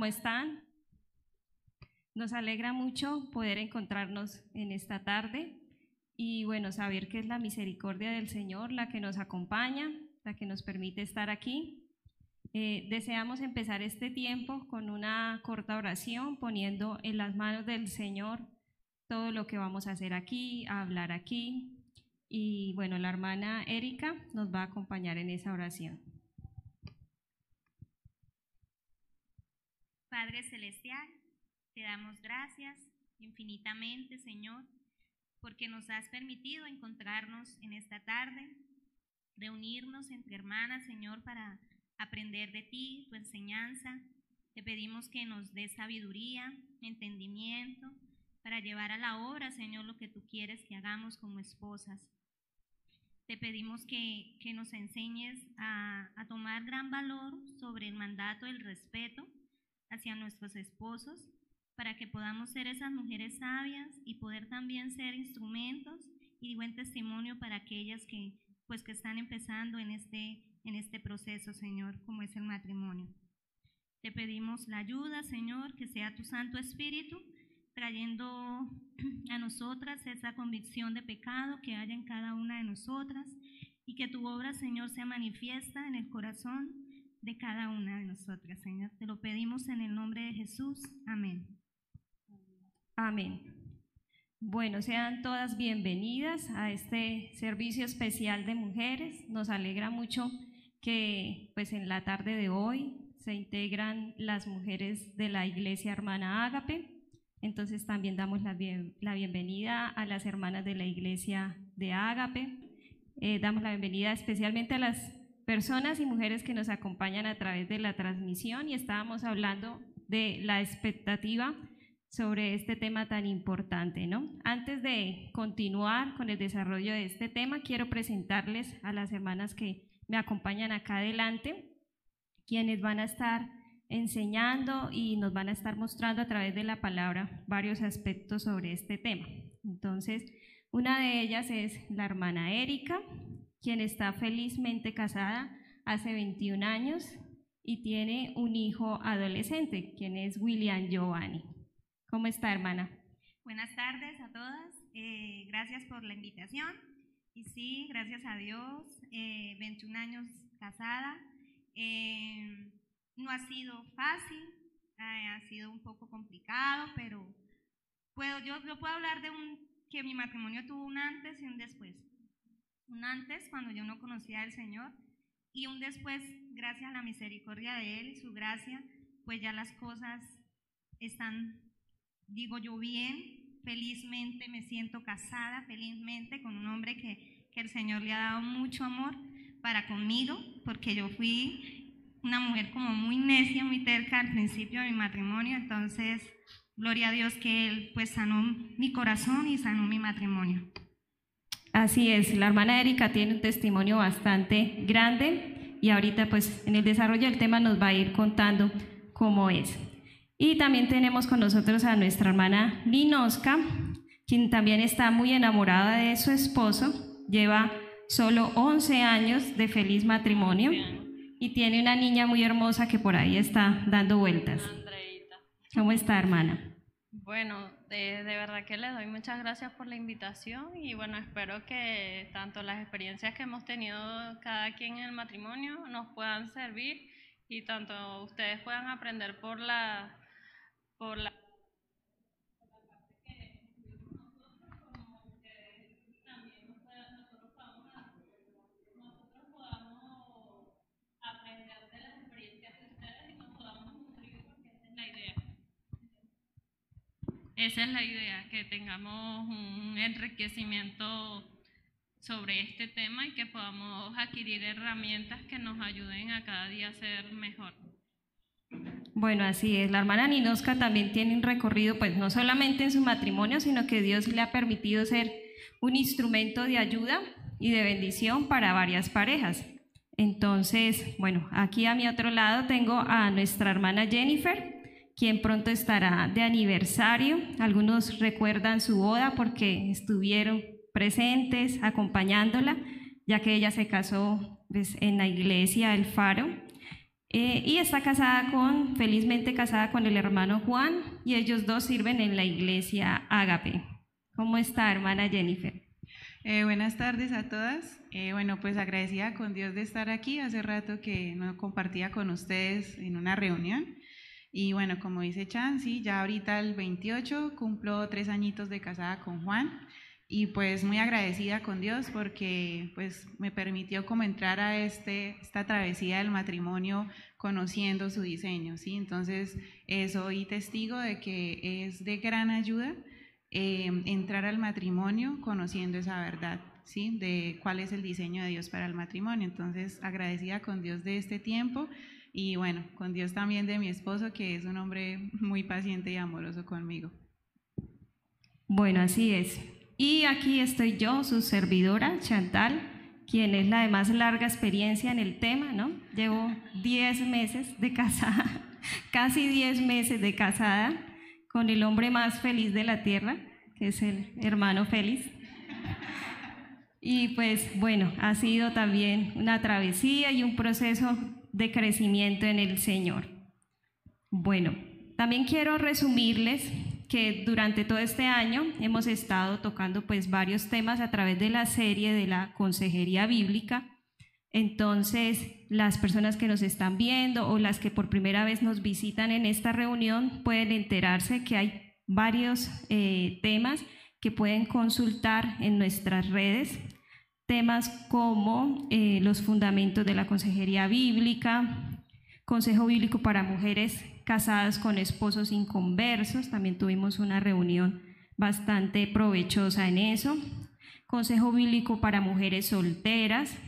¿Cómo están? Nos alegra mucho poder encontrarnos en esta tarde y bueno, saber que es la misericordia del Señor la que nos acompaña, la que nos permite estar aquí. Eh, deseamos empezar este tiempo con una corta oración, poniendo en las manos del Señor todo lo que vamos a hacer aquí, a hablar aquí. Y bueno, la hermana Erika nos va a acompañar en esa oración. Padre Celestial, te damos gracias infinitamente, Señor, porque nos has permitido encontrarnos en esta tarde, reunirnos entre hermanas, Señor, para aprender de ti, tu enseñanza. Te pedimos que nos des sabiduría, entendimiento, para llevar a la obra, Señor, lo que tú quieres que hagamos como esposas. Te pedimos que, nos enseñes a, a tomar gran valor sobre el mandato del respeto hacia nuestros esposos para que podamos ser esas mujeres sabias y poder también ser instrumentos y buen testimonio para aquellas que pues que están empezando en este en este proceso, Señor, como es el matrimonio. Te pedimos la ayuda, Señor, que sea tu Santo Espíritu trayendo a nosotras esa convicción de pecado que haya en cada una de nosotras y que tu obra, Señor, sea manifiesta en el corazón de cada una de nosotras, Señor. Te lo pedimos en el nombre de Jesús. Amén. Amén. Bueno, sean todas bienvenidas a este servicio especial de mujeres. Nos alegra mucho que pues en la tarde de hoy se integran las mujeres de la Iglesia Hermana Ágape. Entonces también damos la, la bienvenida a las hermanas de la Iglesia de Ágape. Eh, damos la bienvenida especialmente a las personas y mujeres que nos acompañan a través de la transmisión y estábamos hablando de la expectativa sobre este tema tan importante, ¿no? Antes de continuar con el desarrollo de este tema, quiero presentarles a las hermanas que me acompañan acá adelante, quienes van a estar enseñando y nos van a estar mostrando a través de la palabra varios aspectos sobre este tema. Entonces, una de ellas es la hermana Erika, quien está felizmente casada hace 21 años y tiene un hijo adolescente, quien es William Giovanni. ¿Cómo está, hermana? Buenas tardes a todas. Eh, gracias por la invitación. Y sí, gracias a Dios, eh, 21 años casada. Eh, no ha sido fácil, eh, ha sido un poco complicado, pero puedo, yo, yo puedo hablar de un, que mi matrimonio tuvo un antes y un después un antes cuando yo no conocía al Señor y un después, gracias a la misericordia de Él y su gracia, pues ya las cosas están, digo yo, bien, felizmente me siento casada, felizmente con un hombre que, que el Señor le ha dado mucho amor para conmigo, porque yo fui una mujer como muy necia, muy terca al principio de mi matrimonio, entonces, gloria a Dios que Él pues sanó mi corazón y sanó mi matrimonio. Así es, la hermana Erika tiene un testimonio bastante grande y ahorita pues en el desarrollo del tema nos va a ir contando cómo es. Y también tenemos con nosotros a nuestra hermana Linoska, quien también está muy enamorada de su esposo, lleva solo 11 años de feliz matrimonio y tiene una niña muy hermosa que por ahí está dando vueltas. ¿Cómo está, hermana? Bueno, de, verdad que les doy muchas gracias por la invitación y bueno, espero que tanto las experiencias que hemos tenido cada quien en el matrimonio nos puedan servir y tanto ustedes puedan aprender por la por la Esa es la idea, que tengamos un enriquecimiento sobre este tema y que podamos adquirir herramientas que nos ayuden a cada día a ser mejor. Bueno, así es. La hermana Ninoska también tiene un recorrido, pues no solamente en su matrimonio, sino que Dios le ha permitido ser un instrumento de ayuda y de bendición para varias parejas. Entonces, bueno, aquí a mi otro lado tengo a nuestra hermana Jennifer, quien pronto estará de aniversario. Algunos recuerdan su boda porque estuvieron presentes acompañándola, ya que ella se casó pues, en la iglesia El Faro. Eh, y está casada con, felizmente casada con el hermano Juan, y ellos dos sirven en la iglesia Ágape. ¿Cómo está, hermana Jennifer? Eh, buenas tardes a todas. Eh, bueno, pues agradecida con Dios de estar aquí. Hace rato que no compartía con ustedes en una reunión. Y bueno, como dice Chan, sí, ya ahorita el 28 cumplo tres añitos de casada con Juan y pues muy agradecida con Dios porque pues me permitió como entrar a este, esta travesía del matrimonio conociendo su diseño, ¿sí? Entonces eh, soy testigo de que es de gran ayuda eh, entrar al matrimonio conociendo esa verdad, ¿sí? De cuál es el diseño de Dios para el matrimonio. Entonces agradecida con Dios de este tiempo y bueno, con Dios también de mi esposo que es un hombre muy paciente y amoroso conmigo. Bueno, así es. Y aquí estoy yo, su servidora, Chantal, quien es la de más larga experiencia en el tema, ¿no? Llevo 10 meses de casada, casi 10 meses de casada con el hombre más feliz de la tierra, que es el hermano Félix. Y pues bueno, ha sido también una travesía y un proceso de crecimiento en el Señor. Bueno, también quiero resumirles que durante todo este año hemos estado tocando pues varios temas a través de la serie de la Consejería Bíblica. Entonces, las personas que nos están viendo o las que por primera vez nos visitan en esta reunión pueden enterarse que hay varios eh, temas que pueden consultar en nuestras redes. Temas como eh, los fundamentos de la Consejería Bíblica, Consejo Bíblico para Mujeres casadas con esposos inconversos, también tuvimos una reunión bastante provechosa en eso. Consejo Bíblico para Mujeres Solteras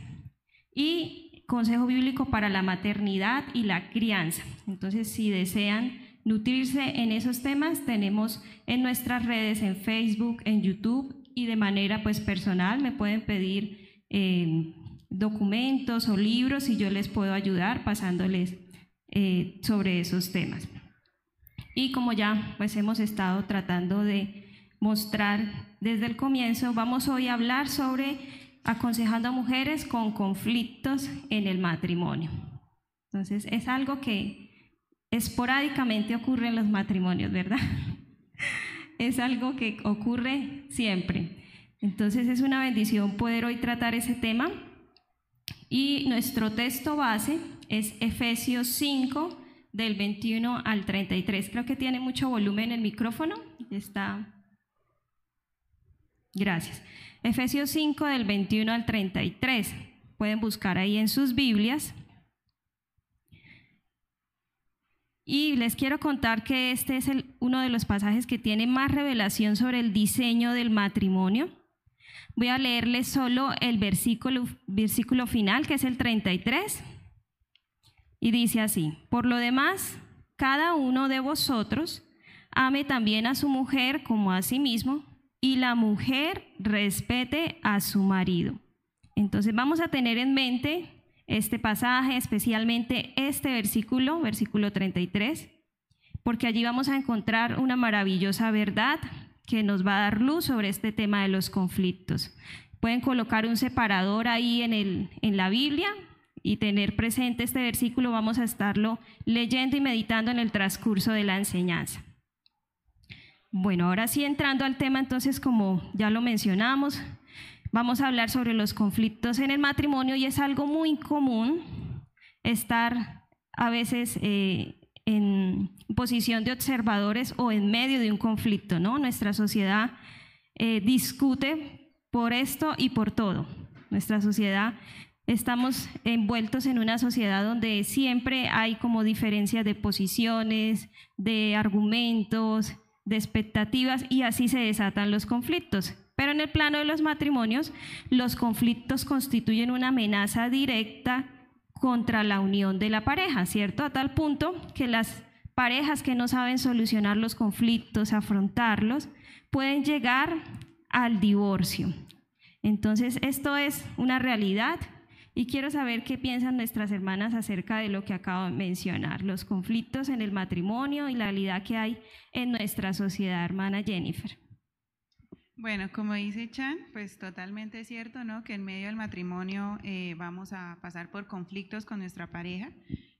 y Consejo Bíblico para la Maternidad y la Crianza. Entonces, si desean nutrirse en esos temas, tenemos en nuestras redes, en Facebook, en YouTube y de manera pues personal me pueden pedir eh, documentos o libros y yo les puedo ayudar pasándoles eh, sobre esos temas. Y como ya pues hemos estado tratando de mostrar desde el comienzo, vamos hoy a hablar sobre aconsejando a mujeres con conflictos en el matrimonio. Entonces es algo que esporádicamente ocurre en los matrimonios, ¿verdad? es algo que ocurre siempre. Entonces es una bendición poder hoy tratar ese tema. Y nuestro texto base es Efesios 5 del 21 al 33. Creo que tiene mucho volumen el micrófono. Está. Gracias. Efesios 5 del 21 al 33. Pueden buscar ahí en sus Biblias. Y les quiero contar que este es uno de los pasajes que tiene más revelación sobre el diseño del matrimonio. Voy a leerles solo el versículo, versículo final, que es el 33. Y dice así, por lo demás, cada uno de vosotros ame también a su mujer como a sí mismo, y la mujer respete a su marido. Entonces vamos a tener en mente este pasaje, especialmente este versículo, versículo 33, porque allí vamos a encontrar una maravillosa verdad que nos va a dar luz sobre este tema de los conflictos. Pueden colocar un separador ahí en, el, en la Biblia y tener presente este versículo, vamos a estarlo leyendo y meditando en el transcurso de la enseñanza. Bueno, ahora sí entrando al tema, entonces como ya lo mencionamos, vamos a hablar sobre los conflictos en el matrimonio y es algo muy común estar a veces eh, en posición de observadores o en medio de un conflicto, ¿no? Nuestra sociedad eh, discute por esto y por todo. Nuestra sociedad Estamos envueltos en una sociedad donde siempre hay como diferencias de posiciones, de argumentos, de expectativas y así se desatan los conflictos. Pero en el plano de los matrimonios, los conflictos constituyen una amenaza directa contra la unión de la pareja, ¿cierto? A tal punto que las parejas que no saben solucionar los conflictos, afrontarlos, pueden llegar al divorcio. Entonces, esto es una realidad y quiero saber qué piensan nuestras hermanas acerca de lo que acabo de mencionar, los conflictos en el matrimonio y la realidad que hay en nuestra sociedad, hermana Jennifer. Bueno, como dice Chan, pues totalmente cierto, ¿no? Que en medio del matrimonio eh, vamos a pasar por conflictos con nuestra pareja.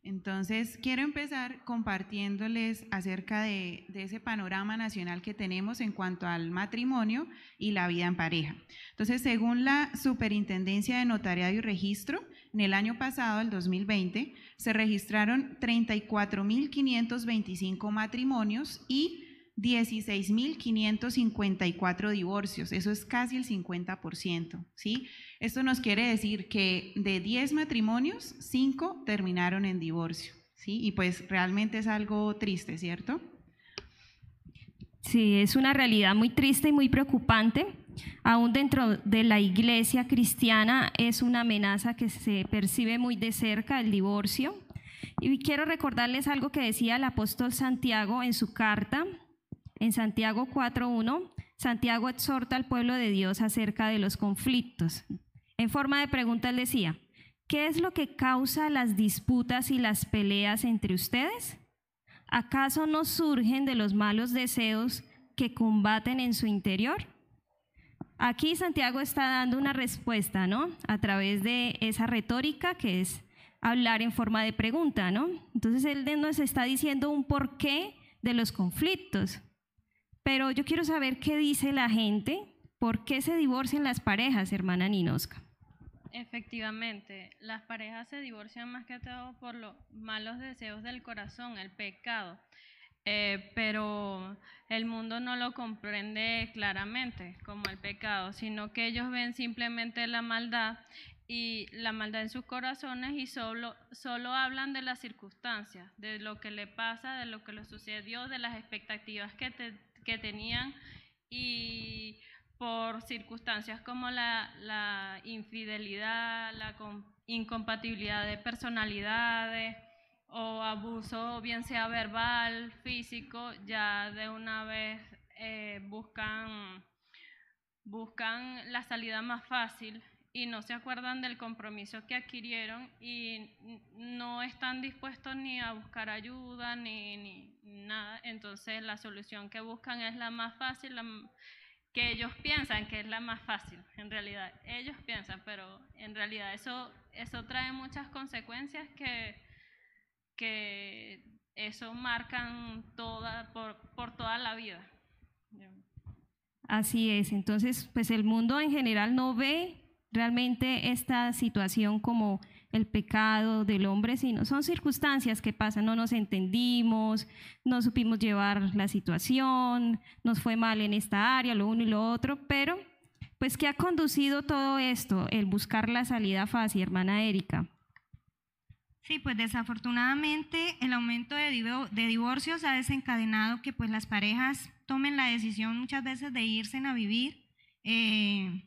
Entonces, quiero empezar compartiéndoles acerca de, ese panorama nacional que tenemos en cuanto al matrimonio y la vida en pareja. Entonces, según la Superintendencia de Notariado y Registro, en el año pasado, el 2020, se registraron 34.525 matrimonios y 16.554 divorcios, eso es casi el 50%, ¿sí? Esto nos quiere decir que de 10 matrimonios, 5 terminaron en divorcio, ¿sí? Y pues realmente es algo triste, ¿cierto? Sí, es una realidad muy triste y muy preocupante. Aún dentro de la iglesia cristiana es una amenaza que se percibe muy de cerca, el divorcio. Y quiero recordarles algo que decía el apóstol Santiago en su carta, en Santiago 4.1, Santiago exhorta al pueblo de Dios acerca de los conflictos. En forma de pregunta él decía, ¿qué es lo que causa las disputas y las peleas entre ustedes? ¿Acaso no surgen de los malos deseos que combaten en su interior? Aquí Santiago está dando una respuesta, ¿no? A través de esa retórica que es hablar en forma de pregunta, ¿no? Entonces él nos está diciendo un porqué de los conflictos. Pero yo quiero saber qué dice la gente, por qué se divorcian las parejas, hermana Ninosca. Efectivamente, las parejas se divorcian más que todo por los malos deseos del corazón, el pecado. Eh, pero el mundo no lo comprende claramente como el pecado, sino que ellos ven simplemente la maldad y la maldad en sus corazones y solo, solo hablan de las circunstancias, de lo que le pasa, de lo que le sucedió, de las expectativas que te, que tenían y por circunstancias como la, infidelidad, la incompatibilidad de personalidades o abuso, bien sea verbal, físico, ya de una vez eh, buscan, buscan la salida más fácil y no se acuerdan del compromiso que adquirieron y no están dispuestos ni a buscar ayuda ni, ni nada. Entonces la solución que buscan es la más fácil, que ellos piensan que es la más fácil, en realidad. Ellos piensan, pero en realidad eso, eso trae muchas consecuencias que, que eso marcan toda, por, por toda la vida. Así es, entonces pues el mundo en general no ve realmente esta situación como el pecado del hombre, sino son circunstancias que pasan, no nos entendimos, no supimos llevar la situación, nos fue mal en esta área, lo uno y lo otro, pero pues ¿qué ha conducido todo esto? El buscar la salida fácil, hermana Erika. Sí, pues desafortunadamente el aumento de, divorcios ha desencadenado que pues las parejas tomen la decisión muchas veces de irse a vivir eh,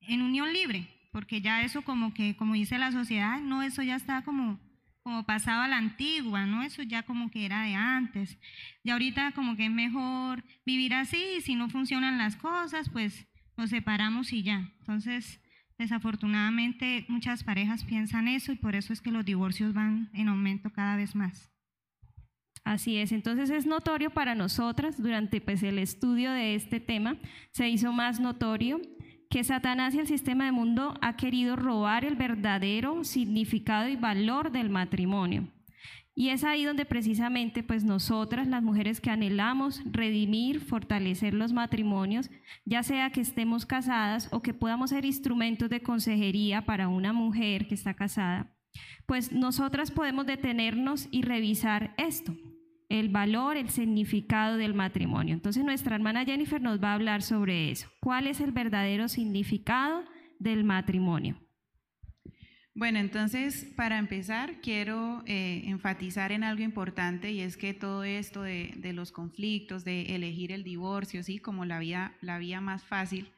en unión libre, porque ya eso como que, como dice la sociedad, no, eso ya está como, como pasaba a la antigua, ¿no? Eso ya como que era de antes. Y ahorita como que es mejor vivir así, y si no funcionan las cosas, pues nos separamos y ya. Entonces, desafortunadamente muchas parejas piensan eso y por eso es que los divorcios van en aumento cada vez más. Así es, entonces es notorio para nosotras, durante pues, el estudio de este tema, se hizo más notorio que Satanás y el sistema de mundo ha querido robar el verdadero significado y valor del matrimonio. Y es ahí donde precisamente pues nosotras, las mujeres que anhelamos redimir, fortalecer los matrimonios, ya sea que estemos casadas o que podamos ser instrumentos de consejería para una mujer que está casada, pues nosotras podemos detenernos y revisar esto, el valor, el significado del matrimonio. Entonces nuestra hermana Jennifer nos va a hablar sobre eso. ¿Cuál es el verdadero significado del matrimonio? Bueno, entonces para empezar quiero eh, enfatizar en algo importante y es que todo esto de, los conflictos, de elegir el divorcio, sí, como la vía, la vía más fácil,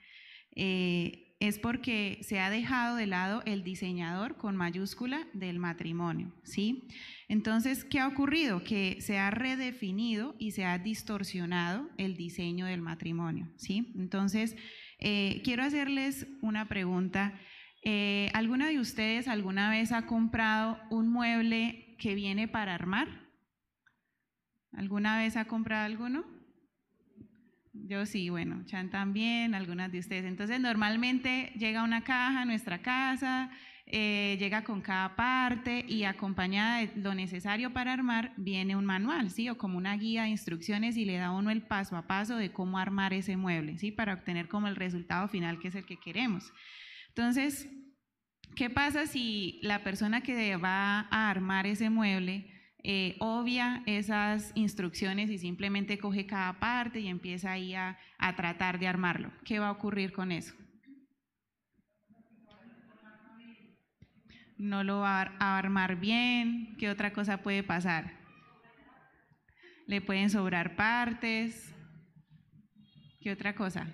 eh, es porque se ha dejado de lado el diseñador con mayúscula del matrimonio, ¿sí? Entonces, ¿qué ha ocurrido? Que se ha redefinido y se ha distorsionado el diseño del matrimonio, ¿sí? Entonces, eh, quiero hacerles una pregunta. Eh, ¿Alguna de ustedes alguna vez ha comprado un mueble que viene para armar? ¿Alguna vez ha comprado alguno? Yo sí, bueno, Chan también, algunas de ustedes. Entonces, normalmente llega una caja a nuestra casa eh, llega con cada parte y acompañada de lo necesario para armar viene un manual, ¿sí? O como una guía de instrucciones y le da uno el paso a paso de cómo armar ese mueble, ¿sí? Para obtener como el resultado final que es el que queremos. Entonces, ¿qué pasa si la persona que va a armar ese mueble eh, obvia esas instrucciones y simplemente coge cada parte y empieza ahí a tratar de armarlo? ¿Qué va a ocurrir con eso? No lo va a armar bien, ¿qué otra cosa puede pasar? Le pueden sobrar partes, ¿qué otra cosa?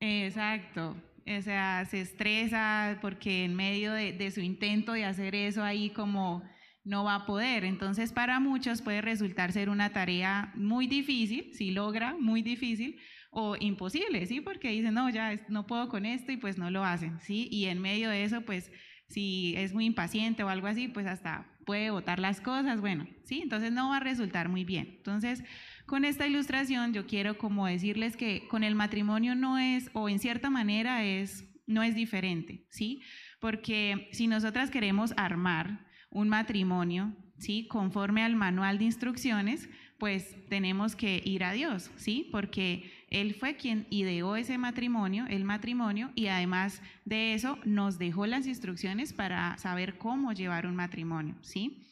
Exacto, o sea, se estresa porque en medio de, su intento de hacer eso ahí como no va a poder. Entonces, para muchos puede resultar ser una tarea muy difícil, si logra, muy difícil, o imposible, ¿sí? Porque dicen, no, ya no puedo con esto y pues no lo hacen, ¿sí? Y en medio de eso, pues si es muy impaciente o algo así, pues hasta puede botar las cosas, bueno, ¿sí? Entonces no va a resultar muy bien. Entonces, con esta ilustración yo quiero como decirles que con el matrimonio no es, o en cierta manera es, no es diferente, ¿sí? Porque si nosotras queremos armar un matrimonio, ¿sí? Conforme al manual de instrucciones, pues tenemos que ir a Dios, ¿sí? Porque Él fue quien ideó ese matrimonio, el matrimonio, y además de eso nos dejó las instrucciones para saber cómo llevar un matrimonio, ¿sí?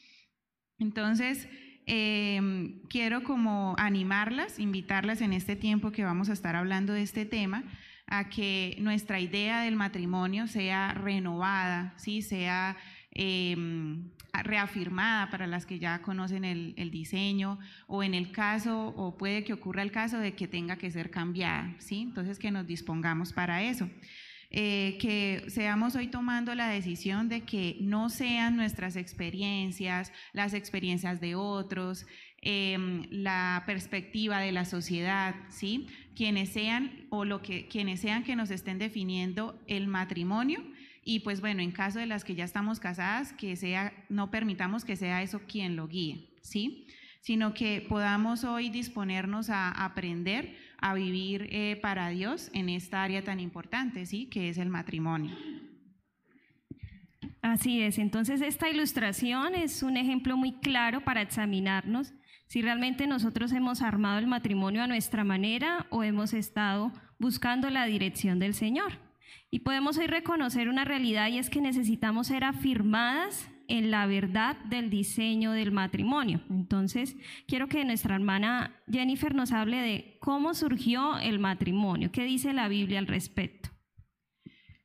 Entonces, em, quiero como animarlas, invitarlas en este tiempo que vamos a estar hablando de este tema, a que nuestra idea del matrimonio sea renovada, ¿sí? Sea em, reafirmada para las que ya conocen el, diseño o en el caso, o puede que ocurra el caso de que tenga que ser cambiada, ¿sí? Entonces que nos dispongamos para eso. Eh, que seamos hoy tomando la decisión de que no sean nuestras experiencias, las experiencias de otros, em, la perspectiva de la sociedad, ¿sí? Quienes sean o lo que quienes sean que nos estén definiendo el matrimonio, y pues bueno, en caso de las que ya estamos casadas, que sea, no permitamos que sea eso quien lo guíe, ¿sí? Sino que podamos hoy disponernos a aprender a vivir eh, para Dios en esta área tan importante, ¿sí? Que es el matrimonio. Así es, entonces esta ilustración es un ejemplo muy claro para examinarnos si realmente nosotros hemos armado el matrimonio a nuestra manera o hemos estado buscando la dirección del Señor. Y podemos hoy reconocer una realidad y es que necesitamos ser afirmadas en la verdad del diseño del matrimonio. Entonces, quiero que nuestra hermana Jennifer nos hable de cómo surgió el matrimonio, qué dice la Biblia al respecto.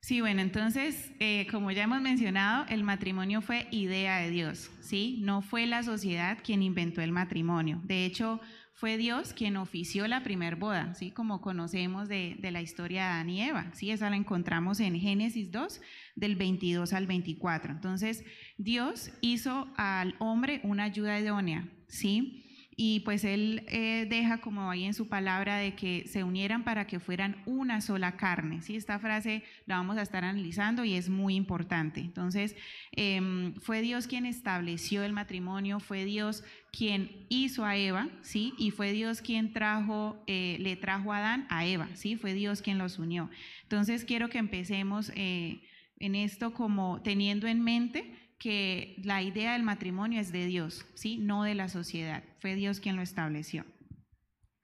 Sí, bueno, entonces, eh, como ya hemos mencionado, el matrimonio fue idea de Dios, ¿sí? No fue la sociedad quien inventó el matrimonio. De hecho, fue Dios quien ofició la primer boda, ¿sí? como conocemos de, la historia de Adán y Eva. ¿sí? Esa la encontramos en Génesis 2, del 22 al 24. Entonces, Dios hizo al hombre una ayuda idónea, ¿sí? Y pues él eh, deja como ahí en su palabra de que se unieran para que fueran una sola carne. ¿sí? Esta frase la vamos a estar analizando y es muy importante. Entonces, em, fue Dios quien estableció el matrimonio, fue Dios quien hizo a Eva, ¿sí? Y fue Dios quien trajo, eh, le trajo a Adán a Eva, ¿sí? Fue Dios quien los unió. Entonces, quiero que empecemos eh, en esto como teniendo en mente que la idea del matrimonio es de Dios, ¿sí? No de la sociedad. Fue Dios quien lo estableció.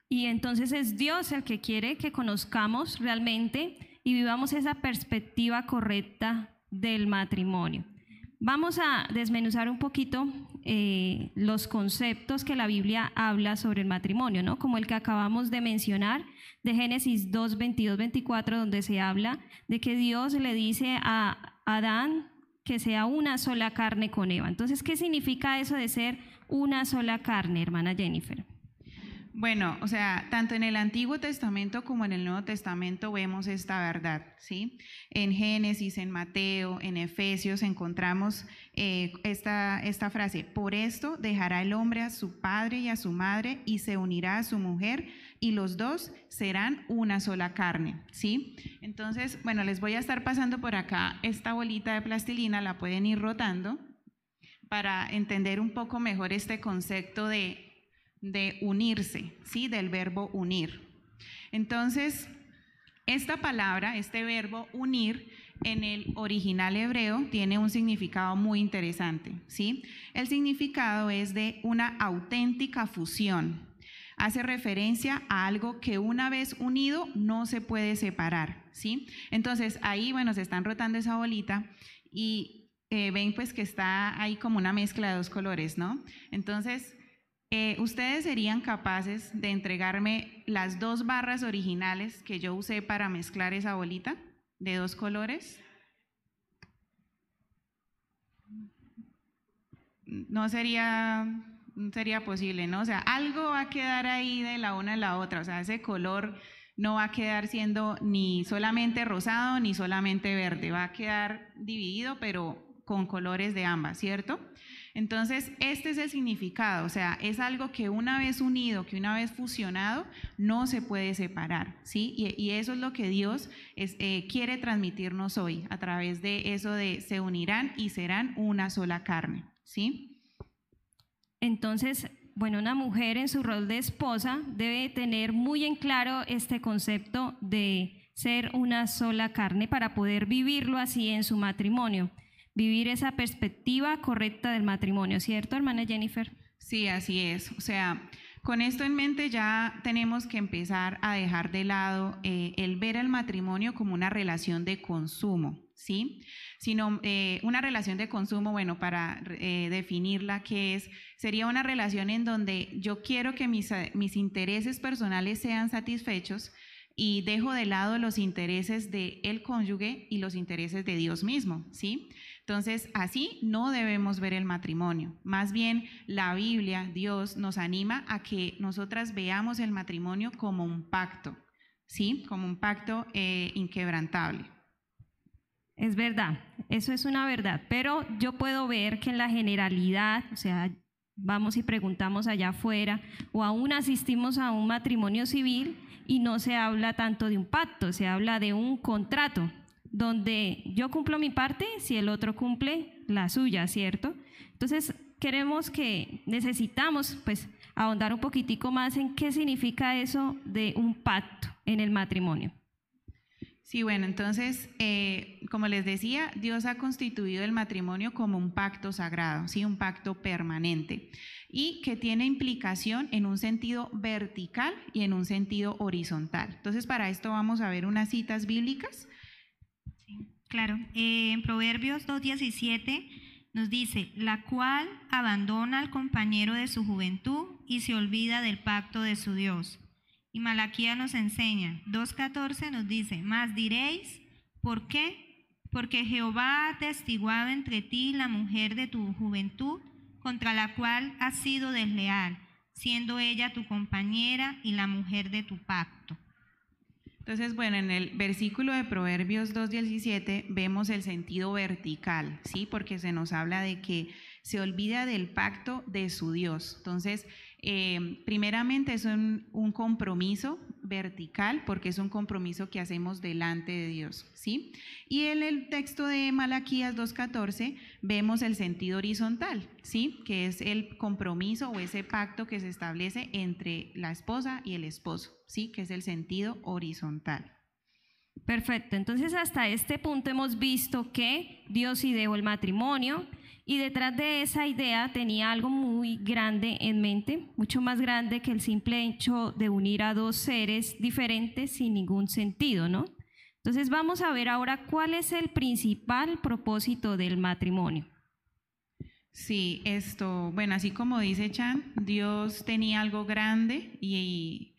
Y entonces es Dios el que quiere que conozcamos realmente y vivamos esa perspectiva correcta del matrimonio. Vamos a desmenuzar un poquito eh, los conceptos que la Biblia habla sobre el matrimonio, ¿no? Como el que acabamos de mencionar de Génesis 2, 22, 24, donde se habla de que Dios le dice a Adán, que sea una sola carne con Eva. Entonces, ¿qué significa eso de ser una sola carne, hermana Jennifer? Bueno, o sea, tanto en el Antiguo Testamento como en el Nuevo Testamento vemos esta verdad, ¿sí? En Génesis, en Mateo, en Efesios encontramos eh, esta, esta frase, por esto dejará el hombre a su padre y a su madre y se unirá a su mujer y los dos serán una sola carne, ¿sí? Entonces, bueno, les voy a estar pasando por acá esta bolita de plastilina, la pueden ir rotando para entender un poco mejor este concepto de de unirse, ¿sí? Del verbo unir. Entonces, Esta palabra, este verbo unir, en el original hebreo tiene un significado muy interesante, ¿sí? El significado es de una auténtica fusión. Hace referencia a algo que una vez unido no se puede separar, ¿sí? Entonces ahí, bueno, se están rotando esa bolita y eh, ven pues que está ahí como una mezcla de dos colores, ¿no? Entonces, eh, ¿ustedes serían capaces de entregarme las dos barras originales que yo usé para mezclar esa bolita? de dos colores. No sería, sería posible, ¿no? O sea, algo va a quedar ahí de la una a la otra, o sea, ese color no va a quedar siendo ni solamente rosado ni solamente verde, va a quedar dividido, pero con colores de ambas, ¿cierto? Entonces, este es el significado, o sea, es algo que una vez unido, que una vez fusionado, no se puede separar, ¿sí? Y, eso es lo que Dios eh, quiere transmitirnos hoy a través de eso de se unirán y serán una sola carne, ¿sí? Entonces, bueno, una mujer en su rol de esposa debe tener muy en claro este concepto de ser una sola carne para poder vivirlo así en su matrimonio vivir esa perspectiva correcta del matrimonio, ¿cierto, hermana Jennifer? Sí, así es. O sea, con esto en mente ya tenemos que empezar a dejar de lado eh, el ver al matrimonio como una relación de consumo, ¿sí? Sino eh, una relación de consumo, bueno, para eh, definirla, que es, sería una relación en donde yo quiero que mis, mis intereses personales sean satisfechos, y dejo de lado los intereses del el cónyuge y los intereses de Dios mismo, ¿sí? Entonces, así no debemos ver el matrimonio. Más bien, la Biblia, Dios nos anima a que nosotras veamos el matrimonio como un pacto, ¿sí? Como un pacto eh, inquebrantable. Es verdad, eso es una verdad, pero yo puedo ver que en la generalidad, o sea, vamos y preguntamos allá afuera, o aún asistimos a un matrimonio civil y no se habla tanto de un pacto, se habla de un contrato donde yo cumplo mi parte si el otro cumple la suya, ¿cierto? Entonces, queremos que necesitamos pues ahondar un poquitico más en qué significa eso de un pacto en el matrimonio. Sí, bueno, entonces, eh, como les decía, Dios ha constituido el matrimonio como un pacto sagrado, ¿sí? un pacto permanente, y que tiene implicación en un sentido vertical y en un sentido horizontal. Entonces, para esto vamos a ver unas citas bíblicas Claro, eh, en Proverbios 2.17 nos dice, la cual abandona al compañero de su juventud y se olvida del pacto de su Dios. Y Malaquía nos enseña, 2.14 nos dice, más diréis, ¿por qué? Porque Jehová ha testiguado entre ti la mujer de tu juventud, contra la cual has sido desleal, siendo ella tu compañera y la mujer de tu pacto. Entonces, bueno, en el versículo de Proverbios 2.17 vemos el sentido vertical, ¿sí? Porque se nos habla de que se olvida del pacto de su Dios. Entonces, eh, primeramente es un, compromiso vertical porque es un compromiso que hacemos delante de Dios, ¿sí? Y en el texto de Malaquías 2.14 vemos el sentido horizontal, ¿sí? Que es el compromiso o ese pacto que se establece entre la esposa y el esposo, ¿sí? Que es el sentido horizontal. Perfecto, entonces hasta este punto hemos visto que Dios ideó el matrimonio, y detrás de esa idea tenía algo muy grande en mente, mucho más grande que el simple hecho de unir a dos seres diferentes sin ningún sentido, ¿no? Entonces vamos a ver ahora cuál es el principal propósito del matrimonio. Sí, esto, bueno, así como dice Chan, Dios tenía algo grande y,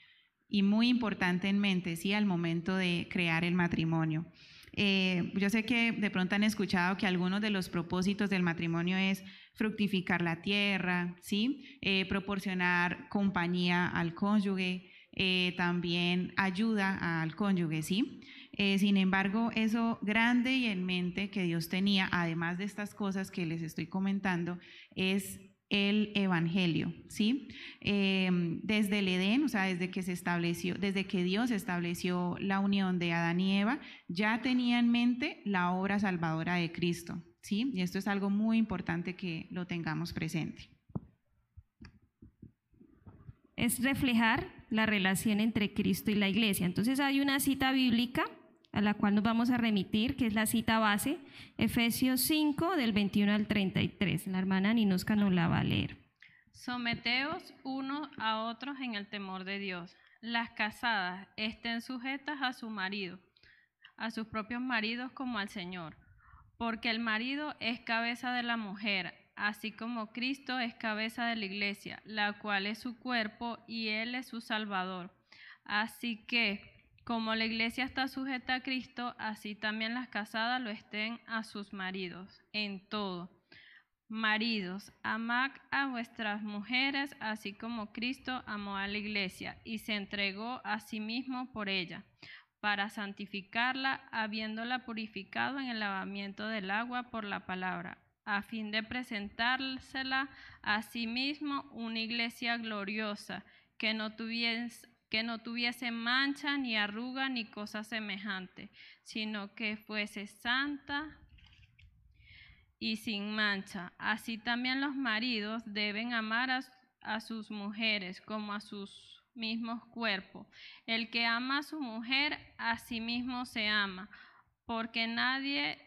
y muy importante en mente, sí, al momento de crear el matrimonio. Eh, yo sé que de pronto han escuchado que algunos de los propósitos del matrimonio es fructificar la tierra, ¿sí? Eh, proporcionar compañía al cónyuge, eh, también ayuda al cónyuge, ¿sí? sin embargo, eso grande y en mente que Dios tenía, además de estas cosas que les estoy comentando, es el Evangelio, ¿sí? Em, desde el Edén, o sea, desde que se estableció, desde que Dios estableció la unión de Adán y Eva, ya tenía en mente la obra salvadora de Cristo, ¿sí? Y esto es algo muy importante que lo tengamos presente. Es reflejar la relación entre Cristo y la iglesia. Entonces hay una cita bíblica a la cual nos vamos a remitir, que es la cita base, Efesios 5 del 21 al 33. La hermana Ninosca nos la va a leer. Someteos unos a otros en el temor de Dios. Las casadas estén sujetas a su marido, a sus propios maridos como al Señor, porque el marido es cabeza de la mujer, así como Cristo es cabeza de la iglesia, la cual es su cuerpo y Él es su Salvador. Así que, como la iglesia está sujeta a Cristo, así también las casadas lo estén a sus maridos, en todo. Maridos, amad a vuestras mujeres, así como Cristo amó a la iglesia y se entregó a sí mismo por ella, para santificarla, habiéndola purificado en el lavamiento del agua por la palabra, a fin de presentársela a sí mismo una iglesia gloriosa, que no tuviese que no tuviese mancha, ni arruga, ni cosa semejante, sino que fuese santa y sin mancha. Así también los maridos deben amar a, a, sus mujeres como a sus mismos cuerpos. El que ama a su mujer, a sí mismo se ama, porque nadie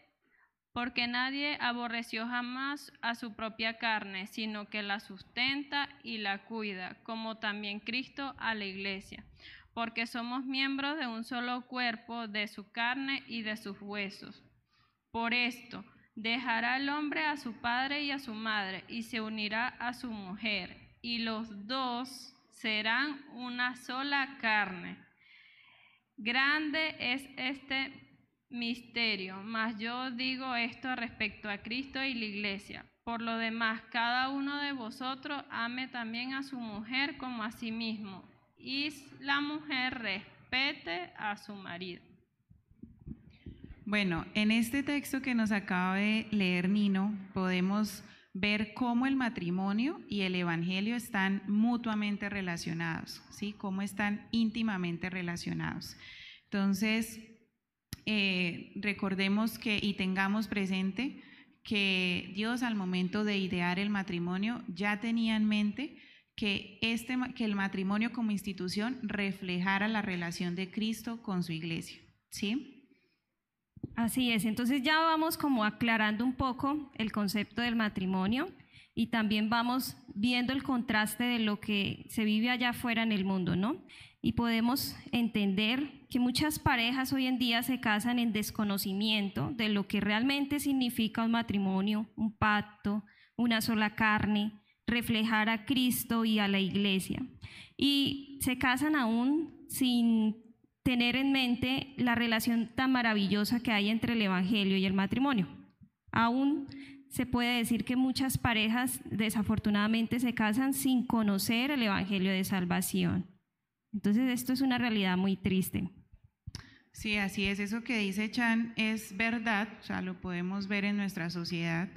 porque nadie aborreció jamás a su propia carne, sino que la sustenta y la cuida, como también Cristo a la iglesia, porque somos miembros de un solo cuerpo, de su carne y de sus huesos. Por esto, dejará el hombre a su padre y a su madre, y se unirá a su mujer, y los dos serán una sola carne. Grande es este misterio, mas yo digo esto respecto a Cristo y la iglesia. Por lo demás, cada uno de vosotros ame también a su mujer como a sí mismo, y la mujer respete a su marido. Bueno, en este texto que nos acaba de leer Nino, podemos ver cómo el matrimonio y el evangelio están mutuamente relacionados, ¿sí? Cómo están íntimamente relacionados. Entonces, eh, recordemos que y tengamos presente que Dios al momento de idear el matrimonio ya tenía en mente que, este, que el matrimonio como institución reflejara la relación de Cristo con su iglesia. ¿Sí? Así es, entonces ya vamos como aclarando un poco el concepto del matrimonio y también vamos viendo el contraste de lo que se vive allá afuera en el mundo, ¿no? y podemos entender que muchas parejas hoy en día se casan en desconocimiento de lo que realmente significa un matrimonio, un pacto, una sola carne, reflejar a Cristo y a la iglesia. Y se casan aún sin tener en mente la relación tan maravillosa que hay entre el Evangelio y el matrimonio. Aún se puede decir que muchas parejas desafortunadamente se casan sin conocer el Evangelio de salvación. Entonces esto es una realidad muy triste. Sí, así es. Eso que dice Chan es verdad, o sea, lo podemos ver en nuestra sociedad.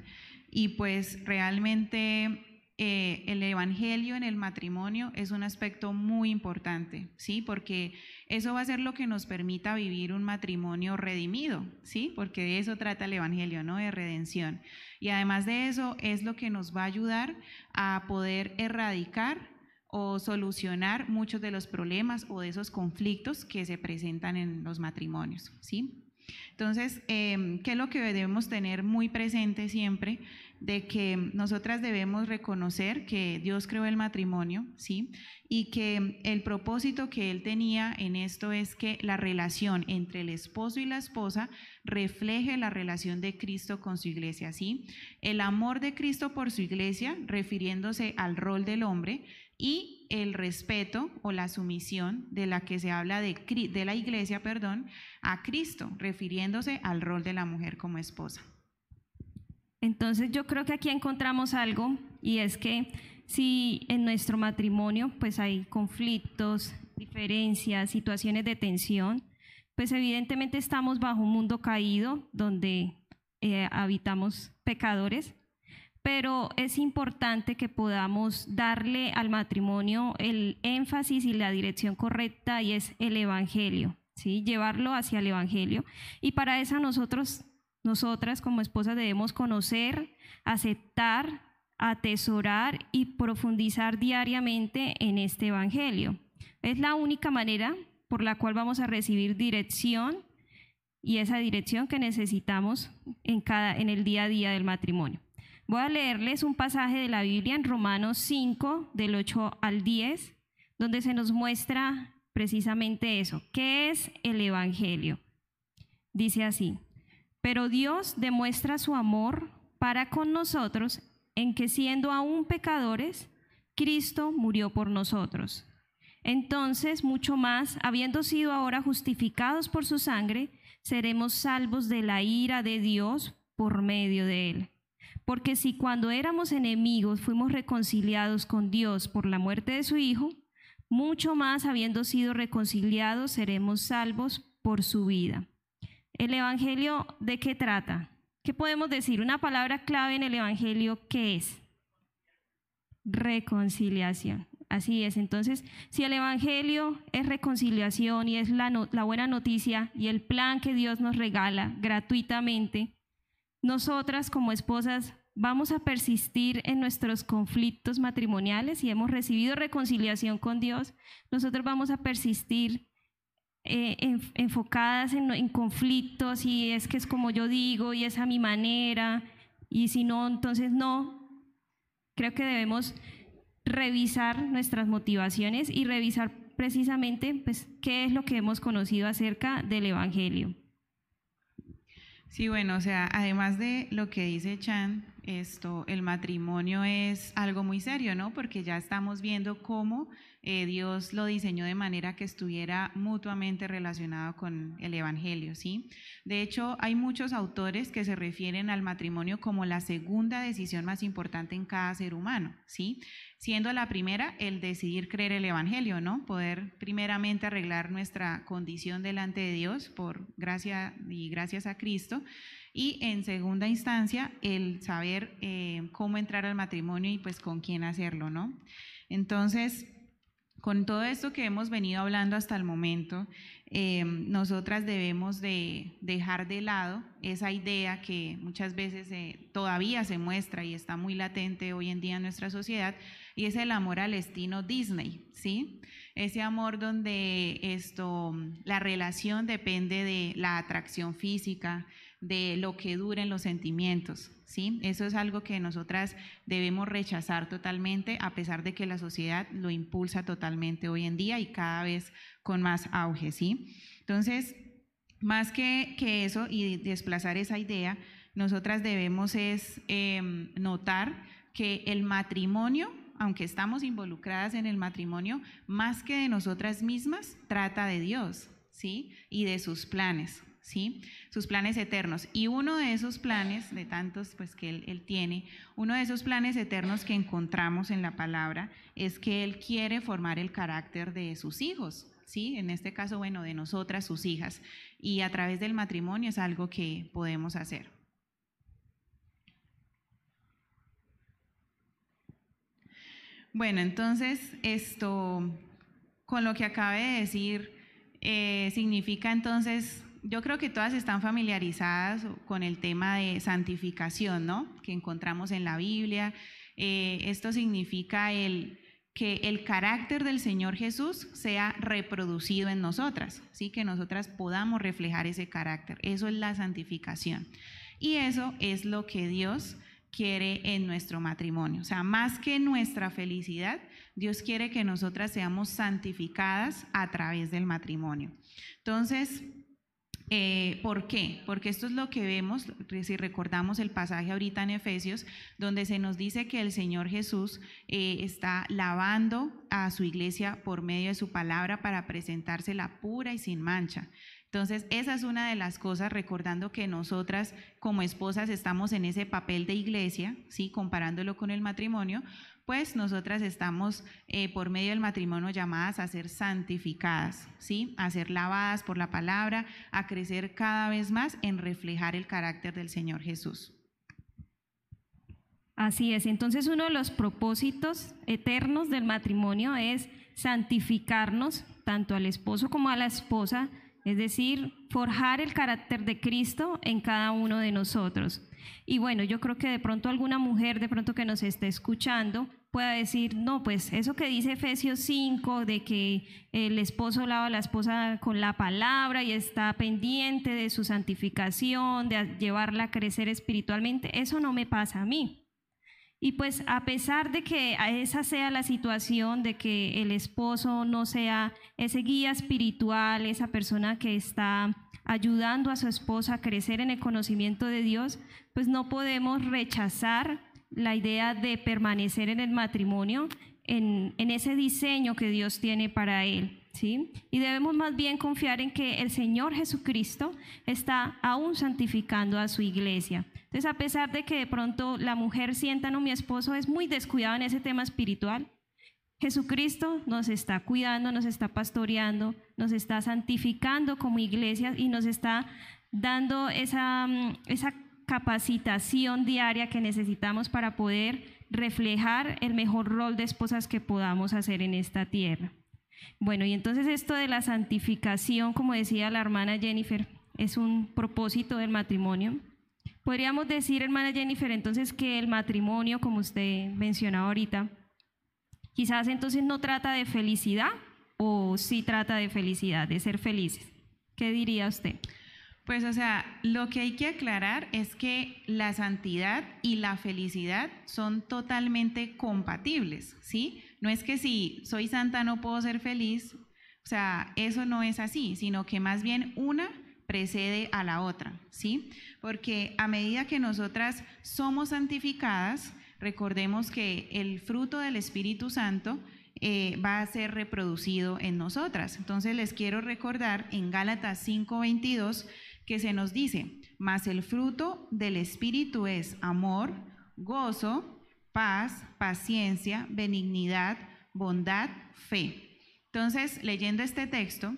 Y pues realmente eh, el Evangelio en el matrimonio es un aspecto muy importante, ¿sí? Porque eso va a ser lo que nos permita vivir un matrimonio redimido, ¿sí? Porque de eso trata el Evangelio, ¿no? De redención. Y además de eso es lo que nos va a ayudar a poder erradicar o solucionar muchos de los problemas o de esos conflictos que se presentan en los matrimonios, ¿sí? Entonces, em, ¿qué es lo que debemos tener muy presente siempre? De que nosotras debemos reconocer que Dios creó el matrimonio, ¿sí? Y que el propósito que Él tenía en esto es que la relación entre el esposo y la esposa refleje la relación de Cristo con su iglesia, ¿sí? El amor de Cristo por su iglesia, refiriéndose al rol del hombre, y el respeto o la sumisión de la que se habla de, de la iglesia, perdón, a Cristo, refiriéndose al rol de la mujer como esposa. Entonces yo creo que aquí encontramos algo y es que si en nuestro matrimonio pues hay conflictos, diferencias, situaciones de tensión, pues evidentemente estamos bajo un mundo caído donde eh, habitamos pecadores pero es importante que podamos darle al matrimonio el énfasis y la dirección correcta y es el Evangelio, ¿sí? llevarlo hacia el Evangelio. Y para eso nosotros, nosotras como esposas debemos conocer, aceptar, atesorar y profundizar diariamente en este Evangelio. Es la única manera por la cual vamos a recibir dirección y esa dirección que necesitamos en, cada, en el día a día del matrimonio. Voy a leerles un pasaje de la Biblia en Romanos 5, del 8 al 10, donde se nos muestra precisamente eso. ¿Qué es el Evangelio? Dice así, pero Dios demuestra su amor para con nosotros en que siendo aún pecadores, Cristo murió por nosotros. Entonces, mucho más, habiendo sido ahora justificados por su sangre, seremos salvos de la ira de Dios por medio de él. Porque si cuando éramos enemigos fuimos reconciliados con Dios por la muerte de su Hijo, mucho más habiendo sido reconciliados seremos salvos por su vida. ¿El Evangelio de qué trata? ¿Qué podemos decir? Una palabra clave en el Evangelio, ¿qué es? Reconciliación. Así es. Entonces, si el Evangelio es reconciliación y es la, la, buena noticia y el plan que Dios nos regala gratuitamente, nosotras como esposas vamos a persistir en nuestros conflictos matrimoniales y hemos recibido reconciliación con Dios, nosotros vamos a persistir eh, enfocadas en, en conflictos y es que es como yo digo y es a mi manera y si no, entonces no. Creo que debemos revisar nuestras motivaciones y revisar precisamente pues, qué es lo que hemos conocido acerca del Evangelio. Sí, bueno, o sea, además de lo que dice Chan, esto, el matrimonio es algo muy serio, ¿no? Porque ya estamos viendo cómo eh, Dios lo diseñó de manera que estuviera mutuamente relacionado con el Evangelio, ¿sí? De hecho, hay muchos autores que se refieren al matrimonio como la segunda decisión más importante en cada ser humano, ¿sí? Siendo la primera el decidir creer el Evangelio, ¿no? Poder primeramente arreglar nuestra condición delante de Dios por gracia y gracias a Cristo y en segunda instancia el saber eh, cómo entrar al matrimonio y pues con quién hacerlo, ¿no? Entonces, con todo esto que hemos venido hablando hasta el momento, eh, nosotras debemos de dejar de lado esa idea que muchas veces eh, todavía se muestra y está muy latente hoy en día en nuestra sociedad, y es el amor al estilo Disney, ¿sí? Ese amor donde esto, la relación depende de la atracción física, de lo que duren los sentimientos, ¿sí? Eso es algo que nosotras debemos rechazar totalmente, a pesar de que la sociedad lo impulsa totalmente hoy en día y cada vez con más auge, ¿sí? Entonces, más que, que eso y desplazar esa idea, nosotras debemos es em, notar que el matrimonio, aunque estamos involucradas en el matrimonio, más que de nosotras mismas, trata de Dios, ¿sí? Y de sus planes, ¿sí? Sus planes eternos. Y uno de esos planes, de tantos pues que él, él, tiene, uno de esos planes eternos que encontramos en la palabra es que Él quiere formar el carácter de sus hijos, ¿sí? En este caso, bueno, de nosotras, sus hijas. Y a través del matrimonio es algo que podemos hacer. Bueno, entonces esto, con lo que acabe de decir, eh, significa entonces yo creo que todas están familiarizadas con el tema de santificación, ¿no? Que encontramos en la Biblia. Eh, esto significa el, que el carácter del Señor Jesús sea reproducido en nosotras, ¿sí? Que nosotras podamos reflejar ese carácter. Eso es la santificación. Y eso es lo que Dios quiere en nuestro matrimonio. O sea, más que nuestra felicidad, Dios quiere que nosotras seamos santificadas a través del matrimonio. Entonces, eh, ¿Por qué? Porque esto es lo que vemos, si recordamos el pasaje ahorita en Efesios, donde se nos dice que el Señor Jesús eh, está lavando a su iglesia por medio de su palabra para presentársela pura y sin mancha. Entonces, esa es una de las cosas, recordando que nosotras como esposas estamos en ese papel de iglesia, ¿sí? comparándolo con el matrimonio, pues nosotras estamos eh, por medio del matrimonio llamadas a ser santificadas, ¿sí? a ser lavadas por la palabra, a crecer cada vez más en reflejar el carácter del Señor Jesús. Así es, entonces uno de los propósitos eternos del matrimonio es santificarnos tanto al esposo como a la esposa, es decir, forjar el carácter de Cristo en cada uno de nosotros. Y bueno, yo creo que de pronto alguna mujer, de pronto que nos esté escuchando, pueda decir, no, pues eso que dice Efesios 5, de que el esposo lava a la esposa con la palabra y está pendiente de su santificación, de llevarla a crecer espiritualmente, eso no me pasa a mí. Y pues a pesar de que esa sea la situación, de que el esposo no sea ese guía espiritual, esa persona que está ayudando a su esposa a crecer en el conocimiento de Dios, pues no podemos rechazar la idea de permanecer en el matrimonio, en, ese diseño que Dios tiene para él. ¿Sí? Y debemos más bien confiar en que el Señor Jesucristo está aún santificando a su iglesia. Entonces, a pesar de que de pronto la mujer sienta, no, mi esposo es muy descuidado en ese tema espiritual, Jesucristo nos está cuidando, nos está pastoreando, nos está santificando como iglesia y nos está dando esa, mm, esa capacitación diaria que necesitamos para poder reflejar el mejor rol de esposas que podamos hacer en esta tierra. Bueno, y entonces esto de la santificación, como decía la hermana Jennifer, es un propósito del matrimonio. Podríamos decir, hermana Jennifer, entonces que el matrimonio, como usted mencionaba ahorita, quizás entonces no trata de felicidad o sí trata de felicidad, de ser felices. ¿Qué diría usted? Pues o sea, lo que hay que aclarar es que la santidad y la felicidad son totalmente compatibles, ¿sí? No es que si soy santa no puedo ser feliz, o sea, eso no es así, sino que más bien una precede a la otra, ¿sí? Porque a medida que nosotras somos santificadas, recordemos que el fruto del Espíritu Santo eh, va a ser reproducido en nosotras. Entonces les quiero recordar en Gálatas 5:22 que se nos dice, mas el fruto del Espíritu es amor, gozo, paz, paciencia, benignidad, bondad, fe. Entonces, leyendo este texto,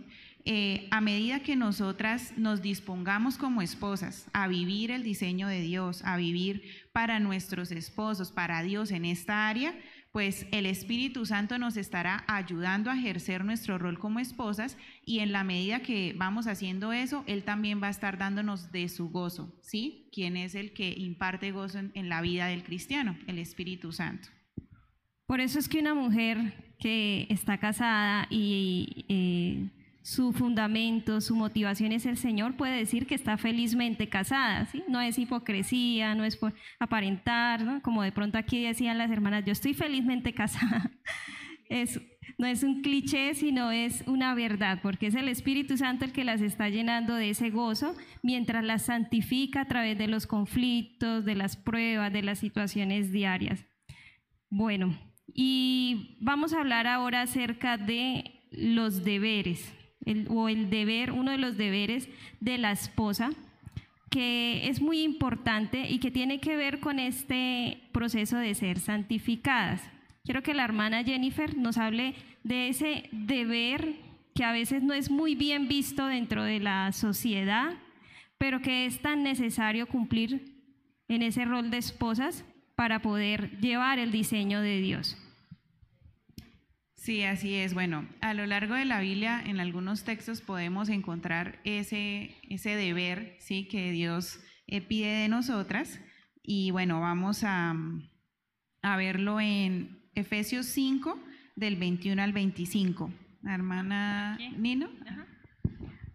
eh, a medida que nosotras nos dispongamos como esposas a vivir el diseño de Dios, a vivir para nuestros esposos, para Dios en esta área, pues el Espíritu Santo nos estará ayudando a ejercer nuestro rol como esposas y en la medida que vamos haciendo eso, Él también va a estar dándonos de su gozo, ¿sí? ¿Quién es el que imparte gozo en, la vida del cristiano? El Espíritu Santo. Por eso es que una mujer que está casada y... Eh, su fundamento, su motivación es el Señor, puede decir que está felizmente casada, ¿sí? No es hipocresía, no es por aparentar, ¿no? Como de pronto aquí decían las hermanas, yo estoy felizmente casada. Es, no es un cliché, sino es una verdad, porque es el Espíritu Santo el que las está llenando de ese gozo, mientras las santifica a través de los conflictos, de las pruebas, de las situaciones diarias. Bueno, y vamos a hablar ahora acerca de los deberes o el deber, uno de los deberes de la esposa, que es muy importante y que tiene que ver con este proceso de ser santificadas. Quiero que la hermana Jennifer nos hable de ese deber que a veces no es muy bien visto dentro de la sociedad, pero que es tan necesario cumplir en ese rol de esposas para poder llevar el diseño de Dios. Sí, así es. Bueno, a lo largo de la Biblia, en algunos textos podemos encontrar ese, ese deber ¿sí? que Dios eh, pide de nosotras. Y bueno, vamos a, a verlo en Efesios 5, del 21 al 25. hermana Nino.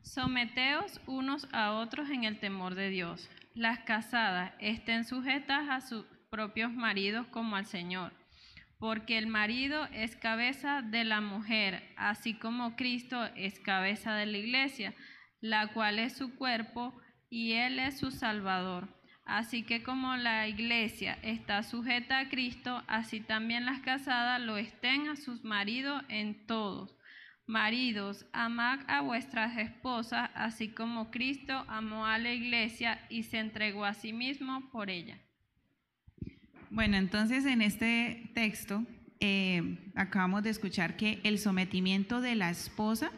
Someteos unos a otros en el temor de Dios. Las casadas estén sujetas a sus propios maridos como al Señor porque el marido es cabeza de la mujer, así como Cristo es cabeza de la iglesia, la cual es su cuerpo y él es su salvador. Así que como la iglesia está sujeta a Cristo, así también las casadas lo estén a sus maridos en todos. Maridos, amad a vuestras esposas, así como Cristo amó a la iglesia y se entregó a sí mismo por ella. Bueno, entonces en este texto eh, acabamos de escuchar que el sometimiento de la esposa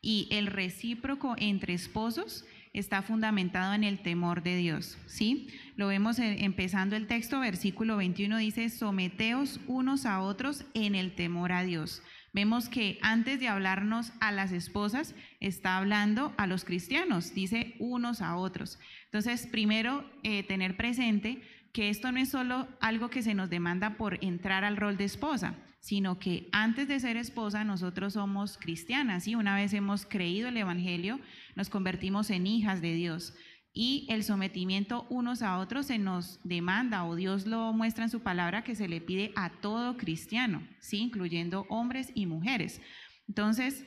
y el recíproco entre esposos está fundamentado en el temor de Dios, ¿sí? Lo vemos empezando el texto, versículo 21 dice, someteos unos a otros en el temor a Dios. Vemos que antes de hablarnos a las esposas, está hablando a los cristianos, dice unos a otros. Entonces, primero, eh, tener presente que esto no es solo algo que se nos demanda por entrar al rol de esposa, sino que antes de ser esposa nosotros somos cristianas y una vez hemos creído el Evangelio, nos convertimos en hijas de Dios. Y el sometimiento unos a otros se nos demanda, o Dios lo muestra en su palabra, que se le pide a todo cristiano, ¿sí? incluyendo hombres y mujeres. Entonces,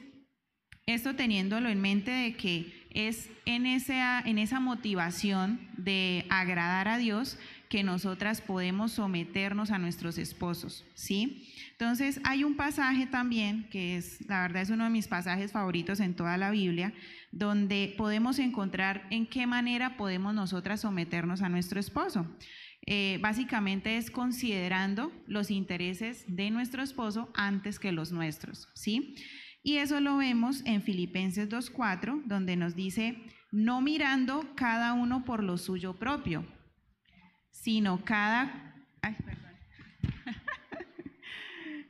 esto teniéndolo en mente de que es en esa, en esa motivación de agradar a Dios que nosotras podemos someternos a nuestros esposos, ¿sí? Entonces, hay un pasaje también que es, la verdad es uno de mis pasajes favoritos en toda la Biblia, donde podemos encontrar en qué manera podemos nosotras someternos a nuestro esposo. Eh, básicamente es considerando los intereses de nuestro esposo antes que los nuestros, ¿sí? Y eso lo vemos en Filipenses 2.4, donde nos dice, no mirando cada uno por lo suyo propio, sino cada,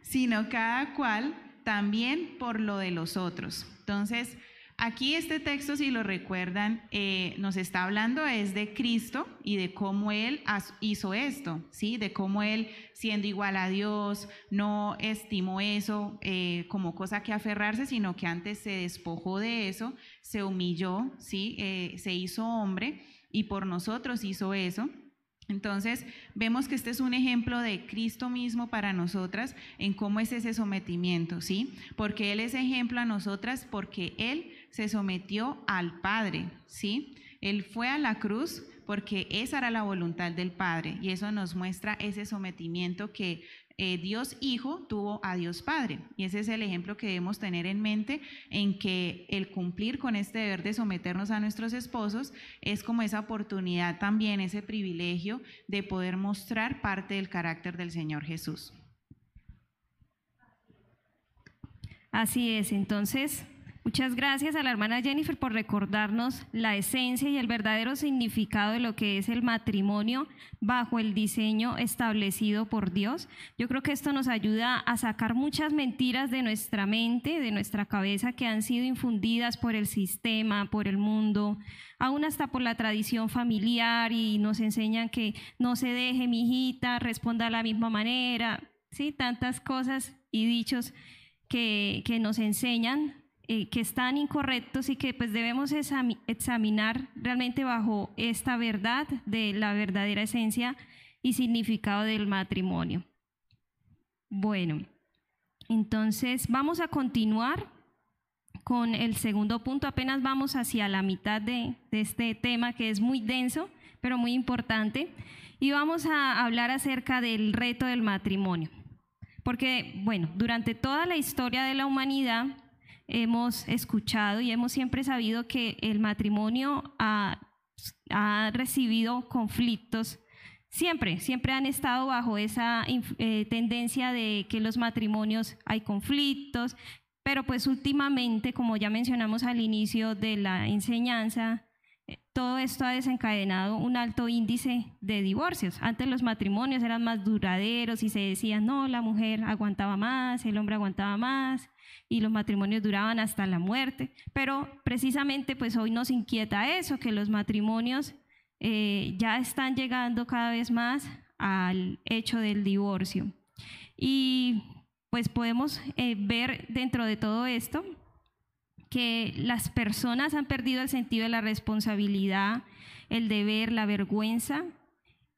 sino cada cual también por lo de los otros. Entonces, Aquí este texto, si lo recuerdan, eh, nos está hablando es de Cristo y de cómo Él hizo esto, ¿sí? De cómo Él, siendo igual a Dios, no estimó eso eh, como cosa que aferrarse, sino que antes se despojó de eso, se humilló, ¿sí? Eh, se hizo hombre y por nosotros hizo eso. Entonces, vemos que este es un ejemplo de Cristo mismo para nosotras en cómo es ese sometimiento, ¿sí? Porque Él es ejemplo a nosotras porque Él se sometió al Padre, ¿sí? Él fue a la cruz porque esa era la voluntad del Padre y eso nos muestra ese sometimiento que eh, Dios Hijo tuvo a Dios Padre. Y ese es el ejemplo que debemos tener en mente en que el cumplir con este deber de someternos a nuestros esposos es como esa oportunidad también, ese privilegio de poder mostrar parte del carácter del Señor Jesús. Así es, entonces Muchas gracias a la hermana Jennifer por recordarnos la esencia y el verdadero significado de lo que es el matrimonio bajo el diseño establecido por Dios. Yo creo que esto nos ayuda a sacar muchas mentiras de nuestra mente, de nuestra cabeza, que han sido infundidas por el sistema, por el mundo, aún hasta por la tradición familiar y nos enseñan que no se deje mi hijita, responda de la misma manera, ¿sí? Tantas cosas y dichos que, que nos enseñan eh, que están incorrectos y que pues debemos examinar realmente bajo esta verdad de la verdadera esencia y significado del matrimonio. Bueno, entonces vamos a continuar con el segundo punto. Apenas vamos hacia la mitad de, de este tema que es muy denso, pero muy importante. Y vamos a hablar acerca del reto del matrimonio. Porque, bueno, durante toda la historia de la humanidad, hemos escuchado y hemos siempre sabido que el matrimonio ha, recibido conflictos. Siempre, siempre han estado bajo esa eh, tendencia de que los matrimonios hay conflictos, pero pues últimamente, como ya mencionamos al inicio de la enseñanza, eh, todo esto ha desencadenado un alto índice de divorcios. Antes los matrimonios eran más duraderos y se decía, no, la mujer aguantaba más, el hombre aguantaba más, y los matrimonios duraban hasta la muerte. Pero precisamente pues hoy nos inquieta eso, que los matrimonios eh, ya están llegando cada vez más al hecho del divorcio. Y pues podemos eh, ver dentro de todo esto que las personas han perdido el sentido de la responsabilidad, el deber, la vergüenza,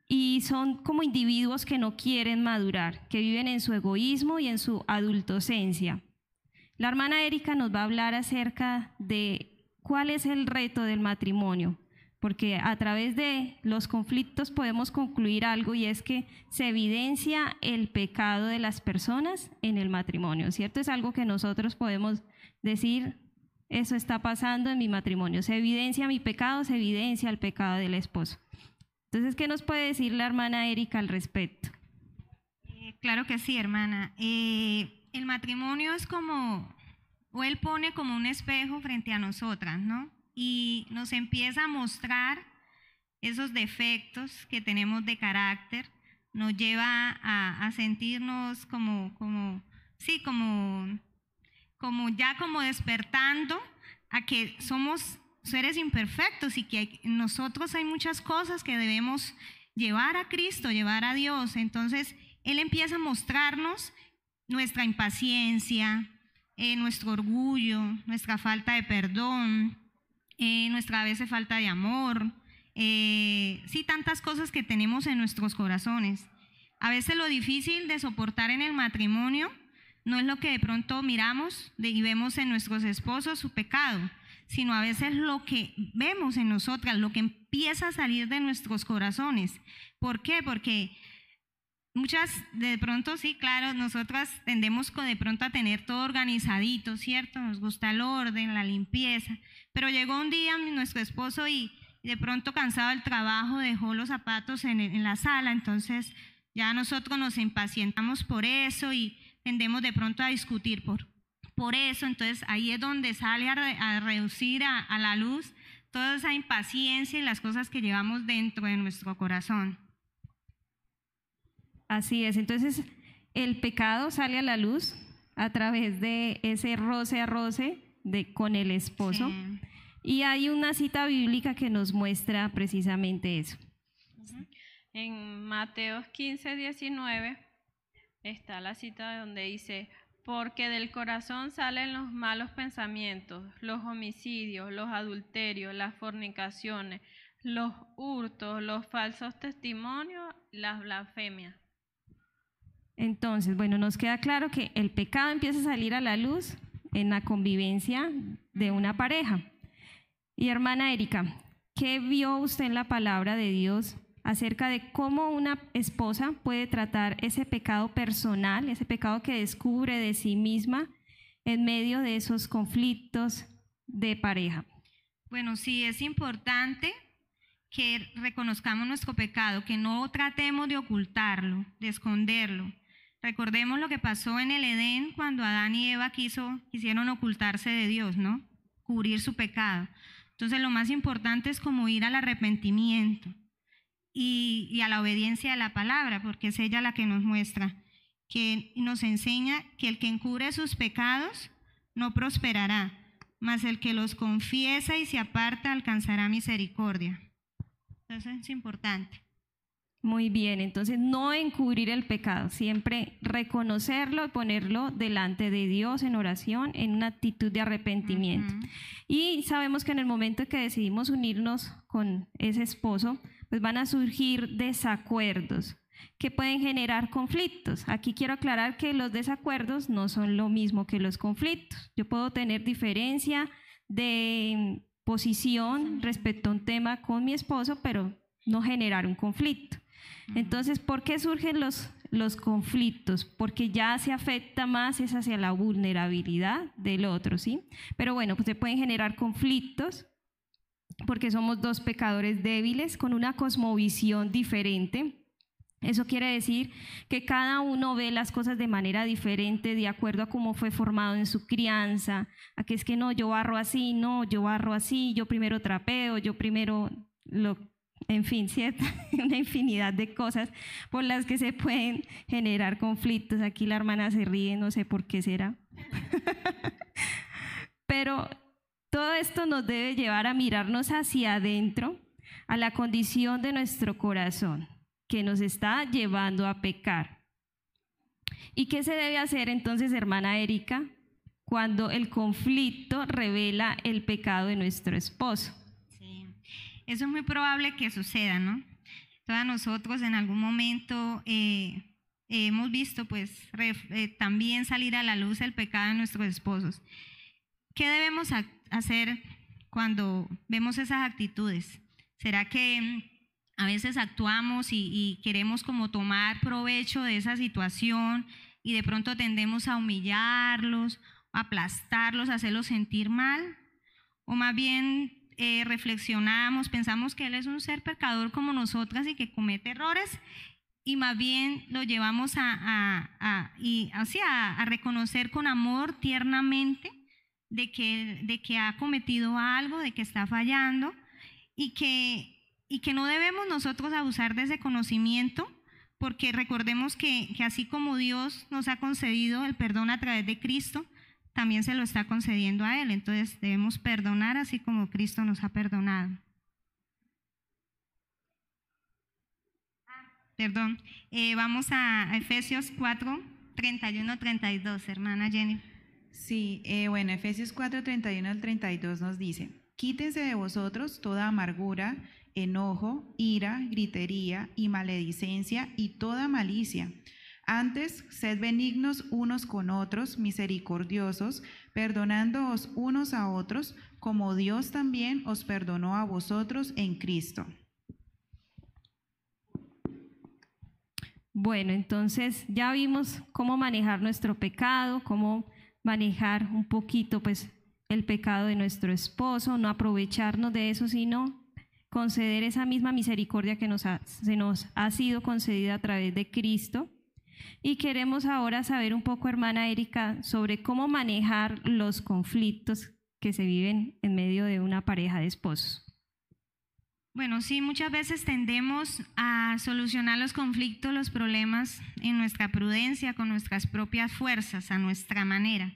y son como individuos que no quieren madurar, que viven en su egoísmo y en su adultocencia. La hermana Erika nos va a hablar acerca de cuál es el reto del matrimonio, porque a través de los conflictos podemos concluir algo y es que se evidencia el pecado de las personas en el matrimonio, ¿cierto? Es algo que nosotros podemos decir, eso está pasando en mi matrimonio, se evidencia mi pecado, se evidencia el pecado del esposo. Entonces, ¿qué nos puede decir la hermana Erika al respecto? Eh, claro que sí, hermana. Eh, el matrimonio es como, o él pone como un espejo frente a nosotras, ¿no? Y nos empieza a mostrar esos defectos que tenemos de carácter, nos lleva a, sentirnos como, como, sí, como, como ya como despertando a que somos seres imperfectos y que nosotros hay muchas cosas que debemos llevar a Cristo, llevar a Dios. Entonces, Él empieza a mostrarnos nuestra impaciencia, eh, nuestro orgullo, nuestra falta de perdón, eh, nuestra a veces falta de amor, eh, sí, tantas cosas que tenemos en nuestros corazones. A veces lo difícil de soportar en el matrimonio no es lo que de pronto miramos y vemos en nuestros esposos su pecado, sino a veces lo que vemos en nosotras, lo que empieza a salir de nuestros corazones. ¿Por qué? Porque muchas, de pronto sí, claro, nosotras tendemos de pronto a tener todo organizadito, ¿cierto? Nos gusta el orden, la limpieza, pero llegó un día nuestro esposo y de pronto cansado del trabajo dejó los zapatos en, la sala, entonces ya nosotros nos impacientamos por eso y tendemos de pronto a discutir por, por eso, entonces ahí es donde sale a, reducir a, a la luz toda esa impaciencia y las cosas que llevamos dentro de nuestro corazón. Así es, entonces el pecado sale a la luz a través de ese roce a roce de, con el esposo. Y hay una cita bíblica que nos muestra precisamente eso. En Mateos 15, 19 está la cita donde dice, porque del corazón salen los malos pensamientos, los homicidios, los adulterios, las fornicaciones, los hurtos, los falsos testimonios, las blasfemias. Entonces, bueno, nos queda claro que el pecado empieza a salir a la luz en la convivencia de una pareja. Y hermana Erika, ¿qué vio usted en la palabra de Dios acerca de cómo una esposa puede tratar ese pecado personal, ese pecado que descubre de sí misma en medio de esos conflictos de pareja? Bueno, sí, es importante que reconozcamos nuestro pecado, que no tratemos de ocultarlo, de esconderlo, Recordemos lo que pasó en el Edén cuando Adán y Eva quiso, quisieron ocultarse de Dios, ¿no? Cubrir su pecado. Entonces lo más importante es como ir al arrepentimiento y, y a la obediencia a la palabra, porque es ella la que nos muestra, que nos enseña que el que encubre sus pecados no prosperará, mas el que los confiesa y se aparta alcanzará misericordia. Entonces es importante. Muy bien, entonces no encubrir el pecado, siempre reconocerlo y ponerlo delante de Dios en oración, en una actitud de arrepentimiento. Y sabemos que en el momento que decidimos unirnos con ese esposo, pues van a surgir desacuerdos que pueden generar conflictos. Aquí quiero aclarar que los desacuerdos no son lo mismo que los conflictos. Yo puedo tener diferencia de posición respecto a un tema con mi esposo, pero no generar un conflicto. Entonces, ¿por qué surgen los, los conflictos? Porque ya se afecta más es hacia la vulnerabilidad del otro, ¿sí? Pero bueno, pues se pueden generar conflictos porque somos dos pecadores débiles con una cosmovisión diferente. Eso quiere decir que cada uno ve las cosas de manera diferente, de acuerdo a cómo fue formado en su crianza, a que es que no, yo barro así, no, yo barro así, yo primero trapeo, yo primero lo en fin, ¿cierto? una infinidad de cosas por las que se pueden generar conflictos. Aquí la hermana se ríe, no sé por qué será. Pero todo esto nos debe llevar a mirarnos hacia adentro, a la condición de nuestro corazón, que nos está llevando a pecar. ¿Y qué se debe hacer entonces, hermana Erika, cuando el conflicto revela el pecado de nuestro esposo? Eso es muy probable que suceda, ¿no? Todas nosotros en algún momento eh, hemos visto pues eh, también salir a la luz el pecado de nuestros esposos. ¿Qué debemos hacer cuando vemos esas actitudes? ¿Será que mm, a veces actuamos y, y queremos como tomar provecho de esa situación y de pronto tendemos a humillarlos, aplastarlos, hacerlos sentir mal? ¿O más bien eh, reflexionamos, pensamos que Él es un ser pecador como nosotras y que comete errores y más bien lo llevamos a, y, así, a, reconocer con amor tiernamente de que, de que ha cometido algo, de que está fallando y que, y que no debemos nosotros abusar de ese conocimiento porque recordemos que, que así como Dios nos ha concedido el perdón a través de Cristo, también se lo está concediendo a Él. Entonces debemos perdonar así como Cristo nos ha perdonado. perdón, eh, vamos a Efesios 4, 31, 32, hermana Jenny. Sí, eh, bueno, Efesios 4, 31 al 32 nos dice, quítense de vosotros toda amargura, enojo, ira, gritería y maledicencia y toda malicia. Antes, sed benignos unos con otros, misericordiosos, perdonándoos unos a otros, como Dios también os perdonó a vosotros en Cristo. Bueno, entonces ya vimos cómo manejar nuestro pecado, cómo manejar un poquito pues el pecado de nuestro esposo, no aprovecharnos de eso, sino conceder esa misma misericordia que nos se nos ha sido concedida a través de Cristo. Y queremos ahora saber un poco, hermana Erika, sobre cómo manejar los conflictos que se viven en medio de una pareja de esposos. Bueno, sí, muchas veces tendemos a solucionar los conflictos, los problemas en nuestra prudencia, con nuestras propias fuerzas, a nuestra manera.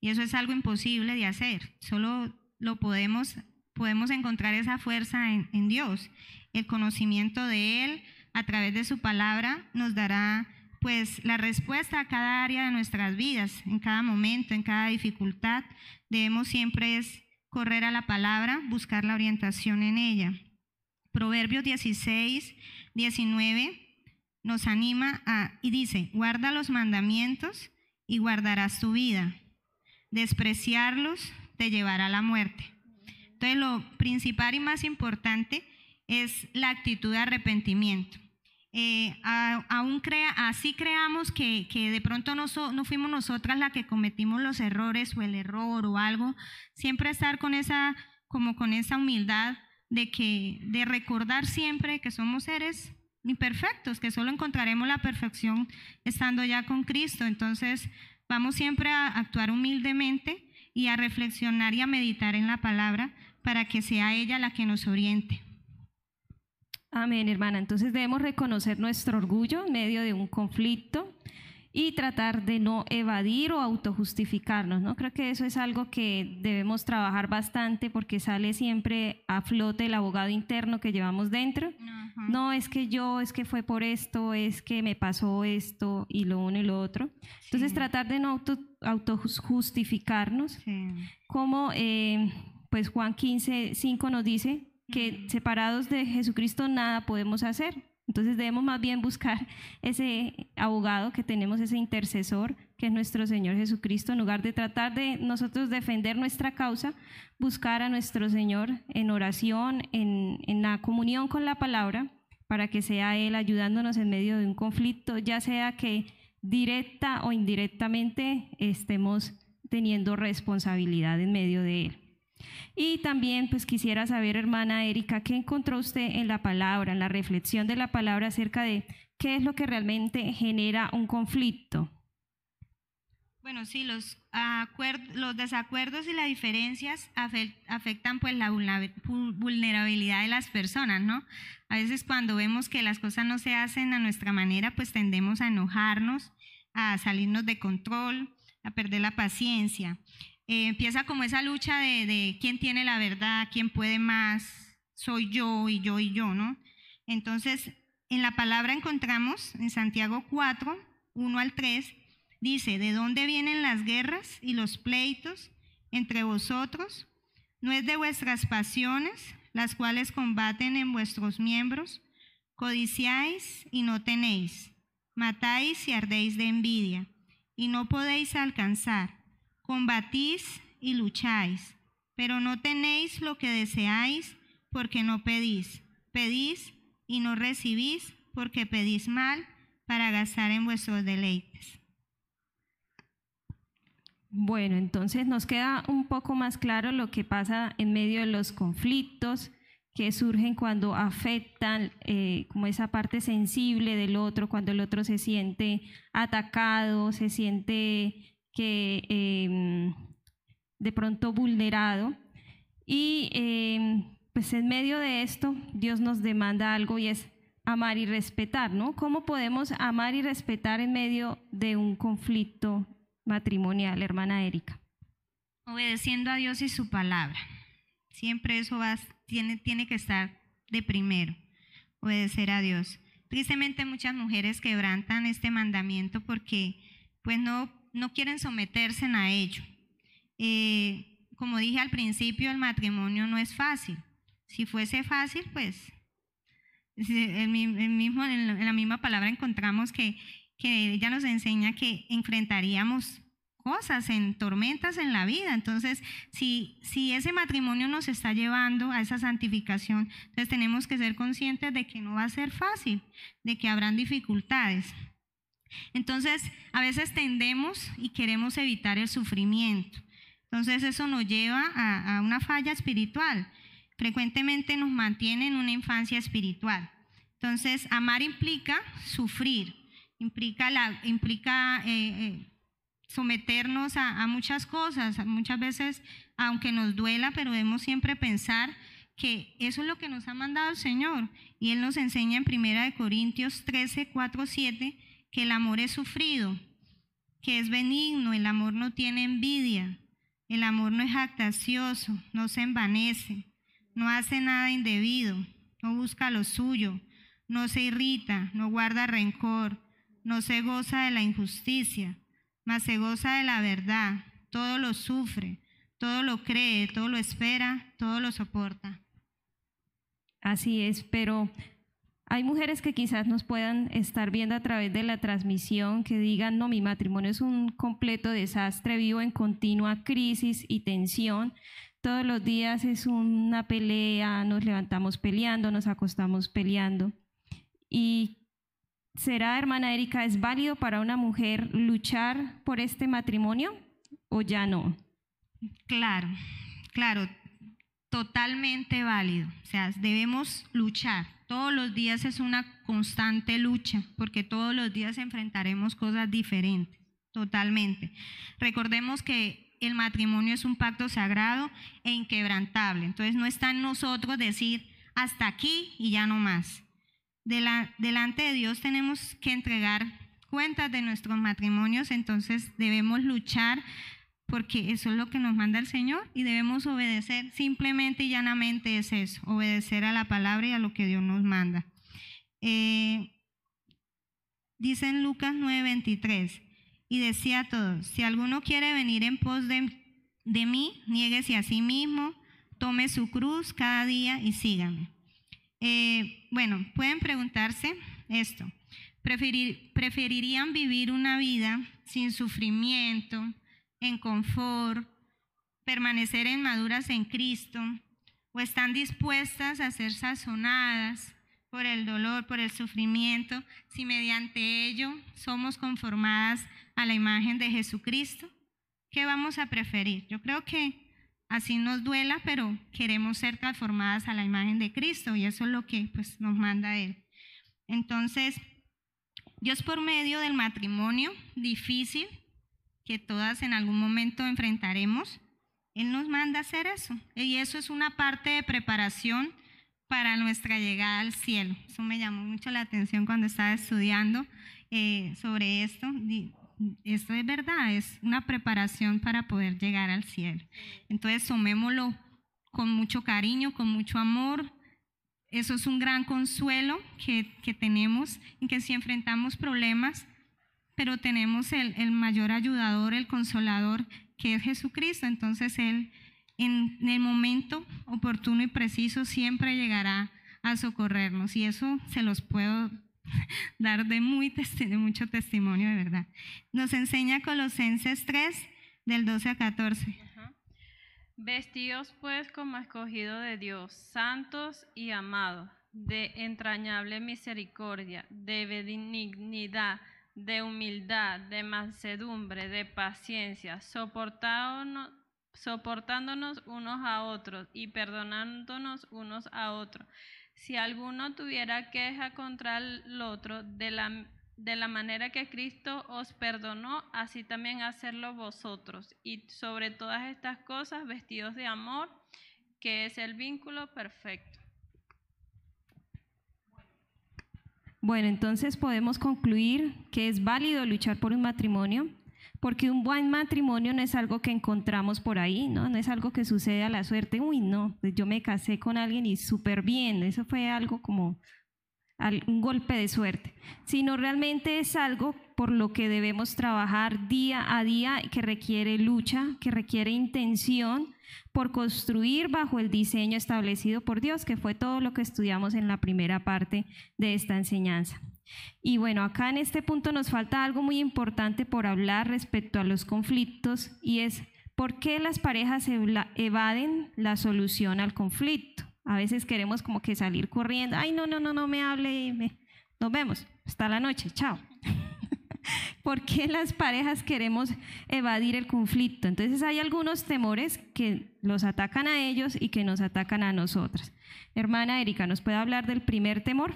Y eso es algo imposible de hacer. Solo lo podemos, podemos encontrar esa fuerza en, en Dios. El conocimiento de Él a través de su palabra nos dará pues la respuesta a cada área de nuestras vidas, en cada momento, en cada dificultad. Debemos siempre es correr a la palabra, buscar la orientación en ella. Proverbios 16, 19 nos anima y dice, guarda los mandamientos y guardarás tu vida. Despreciarlos te llevará a la muerte. Entonces lo principal y más importante es la actitud de arrepentimiento. Eh, aún crea, así creamos que, de pronto no, no, fuimos nosotras las que cometimos los errores o el error o algo, siempre estar con esa, como con esa humildad de que de recordar siempre que somos seres imperfectos, que solo encontraremos la perfección estando ya con Cristo. Entonces, vamos siempre a actuar humildemente y a reflexionar y a meditar en la palabra para que sea ella la que nos oriente. Amén, hermana. Entonces debemos reconocer nuestro orgullo en medio de un conflicto y tratar de no evadir o autojustificarnos, ¿no? Creo que eso es algo que debemos trabajar bastante porque sale siempre a flote el abogado interno que llevamos dentro. No, es que yo, es que fue por esto, es que me pasó esto y lo uno y lo otro. Entonces tratar de no auto, autojustificarnos, como eh, pues Juan 15, 5 nos dice que separados de Jesucristo nada podemos hacer. Entonces debemos más bien buscar ese abogado que tenemos, ese intercesor que es nuestro Señor Jesucristo, en lugar de tratar de nosotros defender nuestra causa, buscar a nuestro Señor en oración, en, en la comunión con la palabra, para que sea Él ayudándonos en medio de un conflicto, ya sea que directa o indirectamente estemos teniendo responsabilidad en medio de Él. Y también pues quisiera saber, hermana Erika, ¿qué encontró usted en la palabra, en la reflexión de la palabra acerca de qué es lo que realmente genera un conflicto? Bueno, sí, los, los desacuerdos y las diferencias afectan pues la vulnerabilidad de las personas, ¿no? A veces cuando vemos que las cosas no se hacen a nuestra manera, pues tendemos a enojarnos, a salirnos de control, a perder la paciencia. Eh, empieza como esa lucha de, quién tiene la verdad, quién puede más, soy yo y yo y yo, ¿no? Entonces, en la palabra encontramos en Santiago 4, 1 al 3, dice, ¿de dónde vienen las guerras y los pleitos entre vosotros? ¿No es de vuestras pasiones, las cuales combaten en vuestros miembros? Codiciáis y no tenéis, matáis y ardéis de envidia, y no podéis alcanzar combatís y lucháis, pero no tenéis lo que deseáis porque no pedís. Pedís y no recibís porque pedís mal para gastar en vuestros deleites. Bueno, entonces nos queda un poco más claro lo que pasa en medio de los conflictos que surgen cuando afectan eh, como esa parte sensible del otro, cuando el otro se siente atacado, se siente que em, de pronto vulnerado. Y em, pues en medio de esto Dios nos demanda algo y es amar y respetar, ¿no? ¿Cómo podemos amar y respetar en medio de un conflicto matrimonial, hermana Erika? Obedeciendo a Dios y su palabra. Siempre eso va, tiene, tiene que estar de primero, obedecer a Dios. tristemente muchas mujeres quebrantan este mandamiento porque pues no, no quieren someterse a ello. Eh, como dije al principio, el matrimonio no es fácil. Si fuese fácil, pues en, en la misma palabra encontramos que, que ella nos enseña que enfrentaríamos cosas, en tormentas en la vida. Entonces, si, si ese matrimonio nos está llevando a esa santificación, entonces tenemos que ser conscientes de que no va a ser fácil, de que habrán dificultades. Entonces, a veces tendemos y queremos evitar el sufrimiento. Entonces, eso nos lleva a, una falla espiritual. Frecuentemente nos mantiene en una infancia espiritual. Entonces, amar implica sufrir, implica, la, implica eh, eh, someternos a, muchas cosas, muchas veces, aunque nos duela, pero debemos siempre pensar que eso es lo que nos ha mandado el Señor. Y Él nos enseña en 1 Corintios 13, 4, 7, que el amor es sufrido, que es benigno, el amor no tiene envidia, el amor no es jactacioso, no se envanece, no hace nada indebido, no busca lo suyo, no se irrita, no guarda rencor, no se goza de la injusticia mas se goza de la verdad, todo lo sufre, todo lo cree, todo lo espera, todo lo soporta. Así es, pero hay mujeres que quizás nos puedan estar viendo a través de la transmisión que digan, no, mi matrimonio es un completo desastre, vivo en continua crisis y tensión. Todos los días es una pelea, nos levantamos peleando, nos acostamos peleando. Y ¿Será, hermana Erika, es válido para una mujer luchar por este matrimonio o ya no? Claro, claro, totalmente válido. O sea, debemos luchar. Todos los días es una constante lucha, porque todos los días enfrentaremos cosas diferentes, totalmente. Recordemos que el matrimonio es un pacto sagrado e inquebrantable. Entonces no está en nosotros decir hasta aquí y ya no más delante de Dios tenemos que entregar cuentas de nuestros matrimonios, entonces debemos luchar porque eso es lo que nos manda el Señor y debemos obedecer. Simplemente y llanamente es eso, obedecer a la palabra y a lo que Dios nos manda. Eh, dice en Lucas 9:23, y decía a todos, si alguno quiere venir en pos de, de mí, niéguese a sí mismo, tome su cruz cada día y sígame. Eh, bueno, pueden preguntarse esto. ¿Preferirían vivir una vida sin sufrimiento, en confort, permanecer en maduras en Cristo? ¿O están dispuestas a ser sazonadas por el dolor, por el sufrimiento, si mediante ello somos conformadas a la imagen de Jesucristo? ¿Qué vamos a preferir? Yo creo que así nos duela, pero queremos ser transformadas a la imagen de Cristo y eso es lo que pues, nos manda Él. Entonces, Dios por medio del matrimonio difícil que todas en algún momento enfrentaremos, Él nos manda a hacer eso. Y eso es una parte de preparación para nuestra llegada al cielo. Eso me llamó mucho la atención cuando estaba estudiando eh, sobre esto esto es verdad, es una preparación para poder llegar al cielo. Entonces tomémoslo con mucho cariño, con mucho amor. Eso es un gran consuelo que, que tenemos en que si enfrentamos problemas, pero tenemos el, el, mayor ayudador, el consolador, que es Jesucristo. Entonces Él en, el momento oportuno y preciso siempre llegará a socorrernos. Y eso se los puedo dar de, muy, de mucho testimonio de verdad. Nos enseña Colosenses 3, del 12 a 14. Vestidos pues como escogido de Dios, santos y amados, de entrañable misericordia, de benignidad, de humildad, de mansedumbre, de paciencia, soportándonos, soportándonos unos a otros y perdonándonos unos a otros si alguno tuviera queja contra el otro, de la, de la manera que Cristo os perdonó, así también hacerlo vosotros. Y sobre todas estas cosas, vestidos de amor, que es el vínculo perfecto. Bueno, entonces podemos concluir que es válido luchar por un matrimonio, porque un buen matrimonio no es algo que encontramos por ahí, ¿no? No es algo que sucede a la suerte, uy, no, yo me casé con alguien y súper bien, eso fue algo como un golpe de suerte, sino realmente es algo por lo que debemos trabajar día a día, que requiere lucha, que requiere intención por construir bajo el diseño establecido por Dios, que fue todo lo que estudiamos en la primera parte de esta enseñanza. Y bueno, acá en este punto nos falta algo muy importante por hablar respecto a los conflictos y es por qué las parejas evaden la solución al conflicto. A veces queremos como que salir corriendo, ay, no, no, no, no me hable, nos vemos, hasta la noche, chao. ¿Por qué las parejas queremos evadir el conflicto? Entonces hay algunos temores que los atacan a ellos y que nos atacan a nosotras. Hermana Erika, ¿nos puede hablar del primer temor?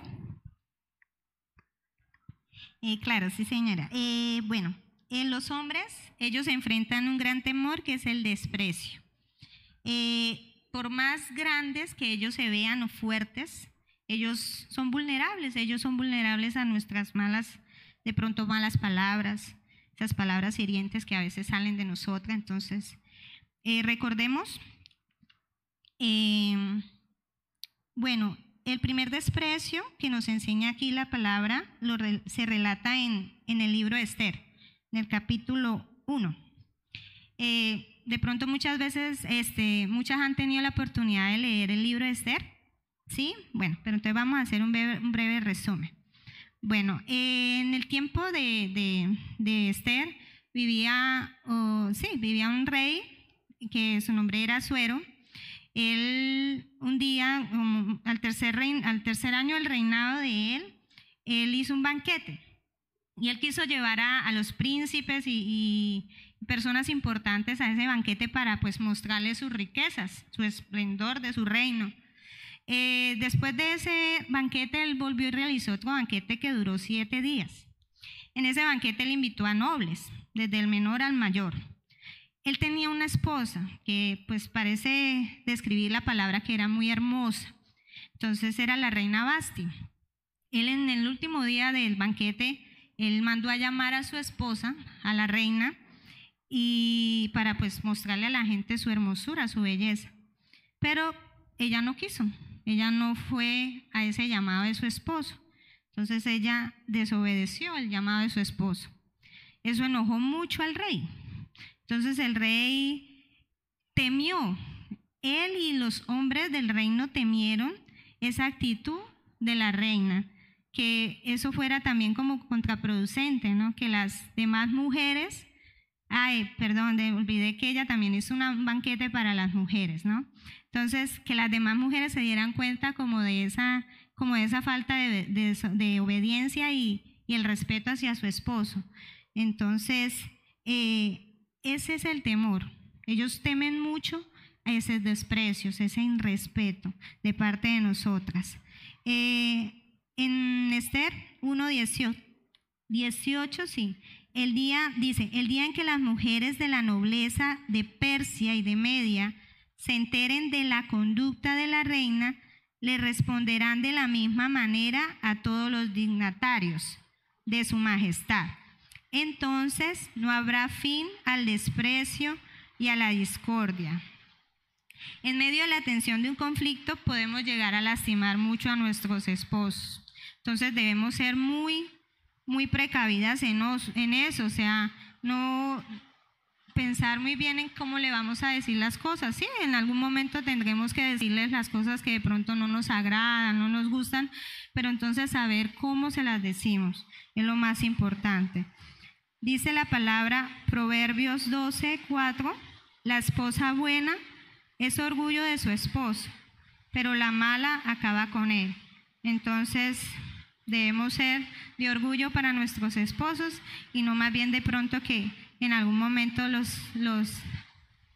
Eh, claro, sí señora. Eh, bueno, en los hombres ellos enfrentan un gran temor que es el desprecio. Eh, por más grandes que ellos se vean o fuertes, ellos son vulnerables, ellos son vulnerables a nuestras malas, de pronto malas palabras, esas palabras hirientes que a veces salen de nosotras. Entonces, eh, recordemos, em, bueno, el primer desprecio que nos enseña aquí la palabra se relata en, en, el libro de Esther, en el capítulo 1 de pronto muchas veces, este, muchas han tenido la oportunidad de leer el libro de Esther, ¿sí? Bueno, pero entonces vamos a hacer un breve, resumen. Bueno, en el tiempo de, Esther vivía, sí, vivía un rey que su nombre era Suero. Él un día, al tercer, al tercer año del reinado de él, él hizo un banquete y él quiso llevar a, los príncipes y personas importantes a ese banquete para pues mostrarles sus riquezas, su esplendor de su reino. Eh, después de ese banquete, él volvió y realizó otro banquete que duró siete días. En ese banquete él invitó a nobles, desde el menor al mayor. Él tenía una esposa que pues parece describir la palabra que era muy hermosa. Entonces era la reina Basti. Él en el último día del banquete, él mandó a llamar a su esposa, a la reina, y para pues mostrarle a la gente su hermosura, su belleza. Pero ella no quiso, ella no fue a ese llamado de su esposo. Entonces ella desobedeció el llamado de su esposo. Eso enojó mucho al rey. Entonces el rey temió, él y los hombres del reino temieron esa actitud de la reina, que eso fuera también como contraproducente, ¿no? que las demás mujeres Ay, perdón, olvidé que ella también hizo un banquete para las mujeres, ¿no? Entonces, que las demás mujeres se dieran cuenta como de esa, como de esa falta de, obediencia y, el respeto hacia su esposo. Entonces, eh, ese es el temor. Ellos temen mucho a esos desprecios, ese irrespeto de parte de nosotras. Eh, en Esther 1.18, 18, sí, el día, dice, el día en que las mujeres de la nobleza de Persia y de Media se enteren de la conducta de la reina, le responderán de la misma manera a todos los dignatarios de su majestad. Entonces no habrá fin al desprecio y a la discordia. En medio de la tensión de un conflicto podemos llegar a lastimar mucho a nuestros esposos. Entonces debemos ser muy muy precavidas en, eso, o sea, no pensar muy bien en cómo le vamos a decir las cosas. Sí, en algún momento tendremos que decirles las cosas que de pronto no nos agradan, no nos gustan, pero entonces saber cómo se las decimos es lo más importante. Dice la palabra Proverbios 12, 4, la esposa buena es orgullo de su esposo, pero la mala acaba con él. Entonces, Debemos ser de orgullo para nuestros esposos y no más bien de pronto que en algún momento los, los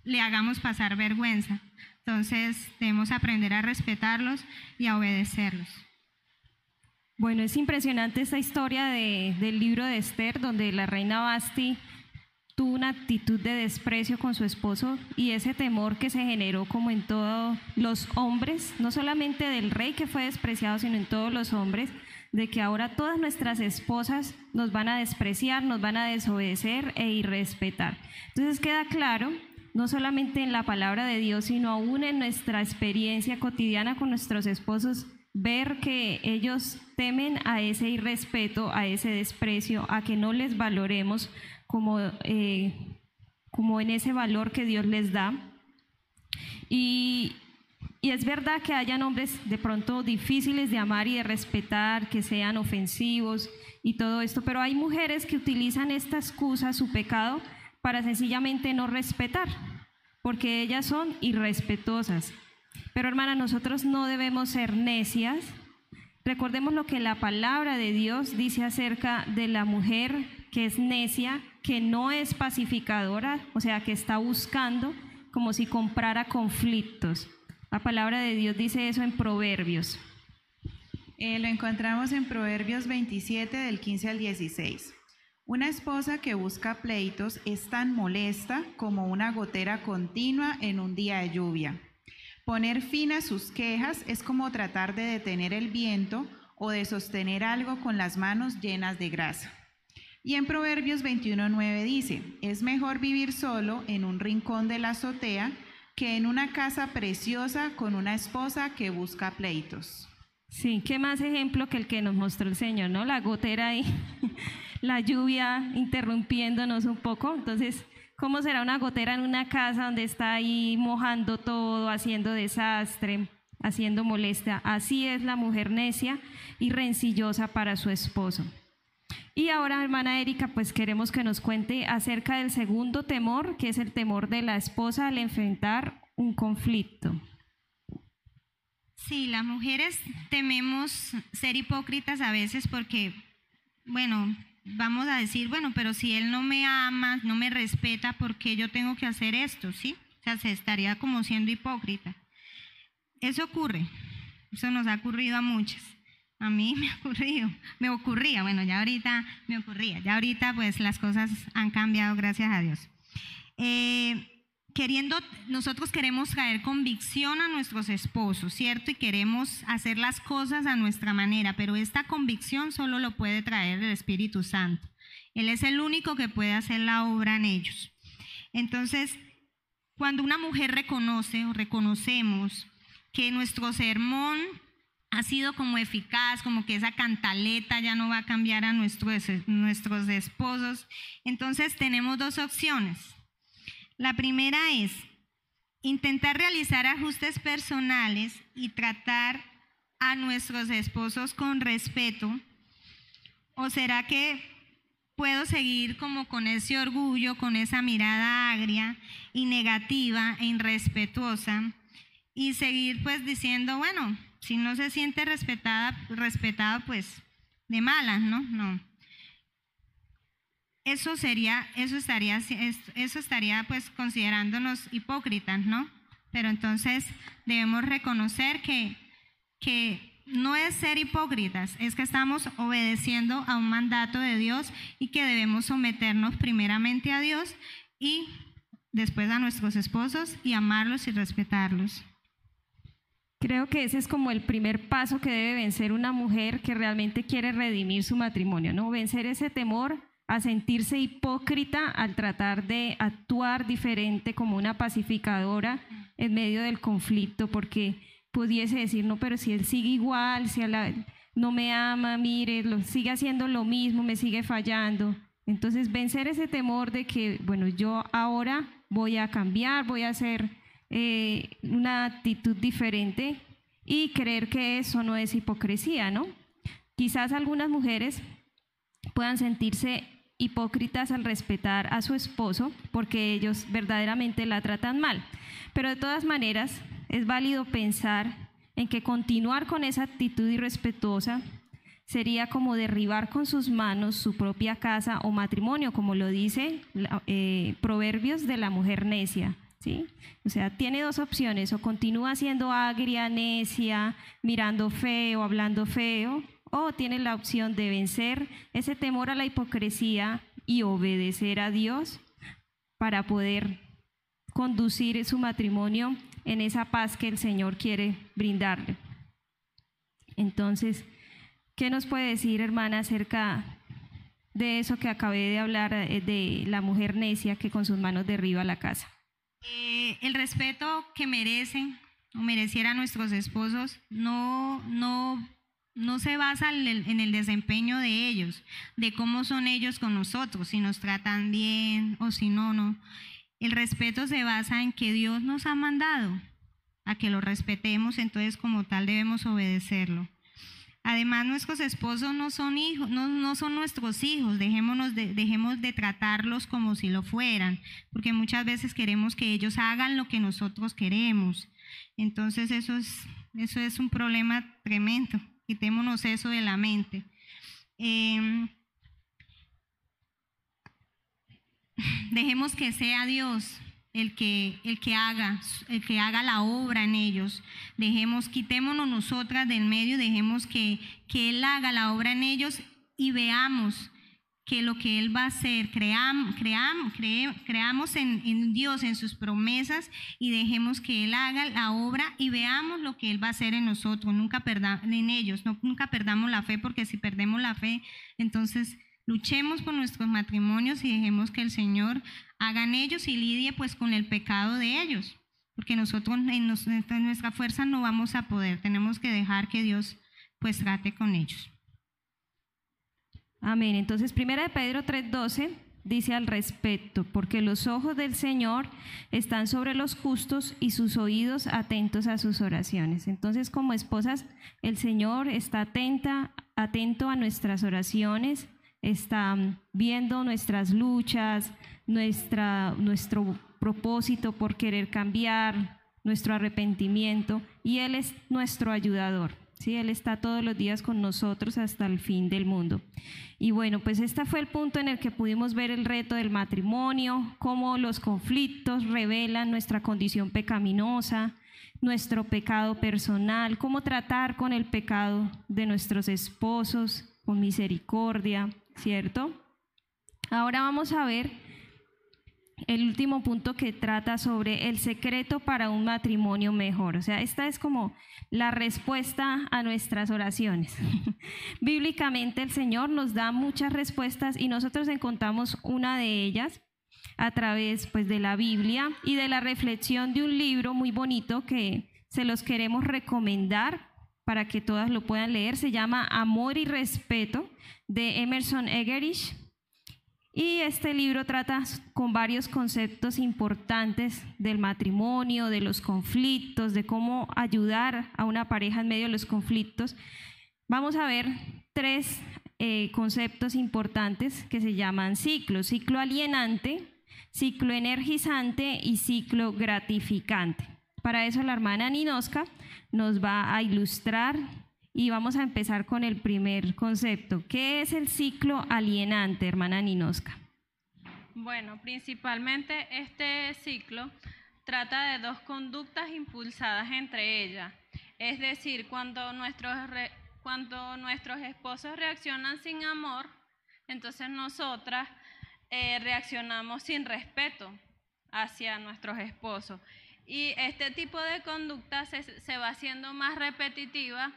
le hagamos pasar vergüenza. Entonces debemos aprender a respetarlos y a obedecerlos. Bueno, es impresionante esta historia del libro de Esther, donde la reina Basti tuvo una actitud de desprecio con su esposo y ese temor que se generó como en todos los hombres, no solamente del rey que fue despreciado, sino en todos los hombres, de que ahora todas nuestras esposas nos van a despreciar, nos van a desobedecer e irrespetar. Entonces queda claro, no solamente en la palabra de Dios, sino aún en nuestra experiencia cotidiana con nuestros esposos, ver que ellos temen a ese irrespeto, a ese desprecio, a que no les valoremos como, eh, como en ese valor que Dios les da. Y, y es verdad que hayan hombres de pronto difíciles de amar y de respetar, que sean ofensivos y todo esto, pero hay mujeres que utilizan esta excusa, su pecado, para sencillamente no respetar, porque ellas son irrespetuosas. Pero hermana, nosotros no debemos ser necias. Recordemos lo que la palabra de Dios dice acerca de la mujer que es necia, que no es pacificadora, o sea, que está buscando como si comprara conflictos. La palabra de Dios dice eso en Proverbios. Eh, lo encontramos en Proverbios 27 del 15 al 16. Una esposa que busca pleitos es tan molesta como una gotera continua en un día de lluvia. Poner fin a sus quejas es como tratar de detener el viento o de sostener algo con las manos llenas de grasa. Y en Proverbios 21.9 dice, es mejor vivir solo en un rincón de la azotea que en una casa preciosa con una esposa que busca pleitos. Sí, qué más ejemplo que el que nos mostró el Señor, ¿no? La gotera ahí, la lluvia interrumpiéndonos un poco. Entonces, ¿cómo será una gotera en una casa donde está ahí mojando todo, haciendo desastre, haciendo molestia? Así es la mujer necia y rencillosa para su esposo. Y ahora, hermana Erika, pues queremos que nos cuente acerca del segundo temor, que es el temor de la esposa al enfrentar un conflicto. Sí, las mujeres tememos ser hipócritas a veces porque, bueno, vamos a decir, bueno, pero si él no me ama, no me respeta, ¿por qué yo tengo que hacer esto? ¿Sí? O sea, se estaría como siendo hipócrita. Eso ocurre, eso nos ha ocurrido a muchas. A mí me ha ocurrido, me ocurría, bueno, ya ahorita me ocurría, ya ahorita pues las cosas han cambiado, gracias a Dios. Eh, queriendo, nosotros queremos traer convicción a nuestros esposos, ¿cierto? Y queremos hacer las cosas a nuestra manera, pero esta convicción solo lo puede traer el Espíritu Santo. Él es el único que puede hacer la obra en ellos. Entonces, cuando una mujer reconoce o reconocemos que nuestro sermón ha sido como eficaz, como que esa cantaleta ya no va a cambiar a nuestros, nuestros esposos. Entonces tenemos dos opciones. La primera es intentar realizar ajustes personales y tratar a nuestros esposos con respeto. ¿O será que puedo seguir como con ese orgullo, con esa mirada agria y negativa e irrespetuosa y seguir pues diciendo, bueno, si no se siente respetada, respetado, pues de malas, ¿no? No. Eso sería, eso estaría, eso estaría pues considerándonos hipócritas, ¿no? Pero entonces debemos reconocer que, que no es ser hipócritas, es que estamos obedeciendo a un mandato de Dios y que debemos someternos primeramente a Dios y después a nuestros esposos y amarlos y respetarlos. Creo que ese es como el primer paso que debe vencer una mujer que realmente quiere redimir su matrimonio, ¿no? Vencer ese temor a sentirse hipócrita al tratar de actuar diferente como una pacificadora en medio del conflicto, porque pudiese decir, no, pero si él sigue igual, si no me ama, mire, lo, sigue haciendo lo mismo, me sigue fallando. Entonces, vencer ese temor de que, bueno, yo ahora voy a cambiar, voy a hacer eh, una actitud diferente y creer que eso no es hipocresía, ¿no? Quizás algunas mujeres puedan sentirse hipócritas al respetar a su esposo porque ellos verdaderamente la tratan mal. Pero de todas maneras es válido pensar en que continuar con esa actitud irrespetuosa sería como derribar con sus manos su propia casa o matrimonio, como lo dice eh, Proverbios de la mujer necia. O sea, tiene dos opciones, o continúa siendo agria, necia, mirando feo, hablando feo, o tiene la opción de vencer ese temor a la hipocresía y obedecer a Dios para poder conducir su matrimonio en esa paz que el Señor quiere brindarle. Entonces, ¿qué nos puede decir, hermana, acerca de eso que acabé de hablar eh, de la mujer necia que con sus manos derriba la casa? Eh, el respeto que merecen o mereciera a nuestros esposos no, no, no se basa en el desempeño de ellos, de cómo son ellos con nosotros, si nos tratan bien o si no, no. El respeto se basa en que Dios nos ha mandado a que lo respetemos, entonces como tal debemos obedecerlo. Además, nuestros esposos no son hijos, no, no son nuestros hijos, dejémonos de, dejemos de tratarlos como si lo fueran, porque muchas veces queremos que ellos hagan lo que nosotros queremos. Entonces, eso es, eso es un problema tremendo. Quitémonos eso de la mente. Em, dejemos que sea Dios el que, el que haga, el que haga la obra en ellos. Dejemos, quitémonos nosotras del medio, dejemos que, que Él haga la obra en ellos y veamos que lo que Él va a hacer, creamos, creamos, creamos en, en, Dios, en sus promesas y dejemos que Él haga la obra y veamos lo que Él va a hacer en nosotros, nunca perdamos en ellos, no, nunca perdamos la fe porque si perdemos la fe, entonces Luchemos por nuestros matrimonios y dejemos que el Señor haga en ellos y lidie pues con el pecado de ellos, porque nosotros en, nuestra fuerza no vamos a poder, tenemos que dejar que Dios pues trate con ellos. Amén. Entonces, primera de Pedro 3:12 dice al respecto, porque los ojos del Señor están sobre los justos y sus oídos atentos a sus oraciones. Entonces, como esposas, el Señor está atenta, atento a nuestras oraciones está viendo nuestras luchas, nuestra, nuestro propósito por querer cambiar, nuestro arrepentimiento, y Él es nuestro ayudador. ¿sí? Él está todos los días con nosotros hasta el fin del mundo. Y bueno, pues este fue el punto en el que pudimos ver el reto del matrimonio, cómo los conflictos revelan nuestra condición pecaminosa, nuestro pecado personal, cómo tratar con el pecado de nuestros esposos con misericordia, ¿cierto? Ahora vamos a ver el último punto que trata sobre el secreto para un matrimonio mejor. O sea, esta es como la respuesta a nuestras oraciones. Bíblicamente el Señor nos da muchas respuestas y nosotros encontramos una de ellas a través pues de la Biblia y de la reflexión de un libro muy bonito que se los queremos recomendar para que todas lo puedan leer. Se llama Amor y Respeto de Emerson Egerich. Y este libro trata con varios conceptos importantes del matrimonio, de los conflictos, de cómo ayudar a una pareja en medio de los conflictos. Vamos a ver tres eh, conceptos importantes que se llaman ciclo, ciclo alienante, ciclo energizante y ciclo gratificante. Para eso la hermana Ninoska nos va a ilustrar y vamos a empezar con el primer concepto. ¿Qué es el ciclo alienante, hermana Ninoska? Bueno, principalmente este ciclo trata de dos conductas impulsadas entre ellas. Es decir, cuando nuestros, cuando nuestros esposos reaccionan sin amor, entonces nosotras eh, reaccionamos sin respeto hacia nuestros esposos. Y este tipo de conducta se, se va haciendo más repetitiva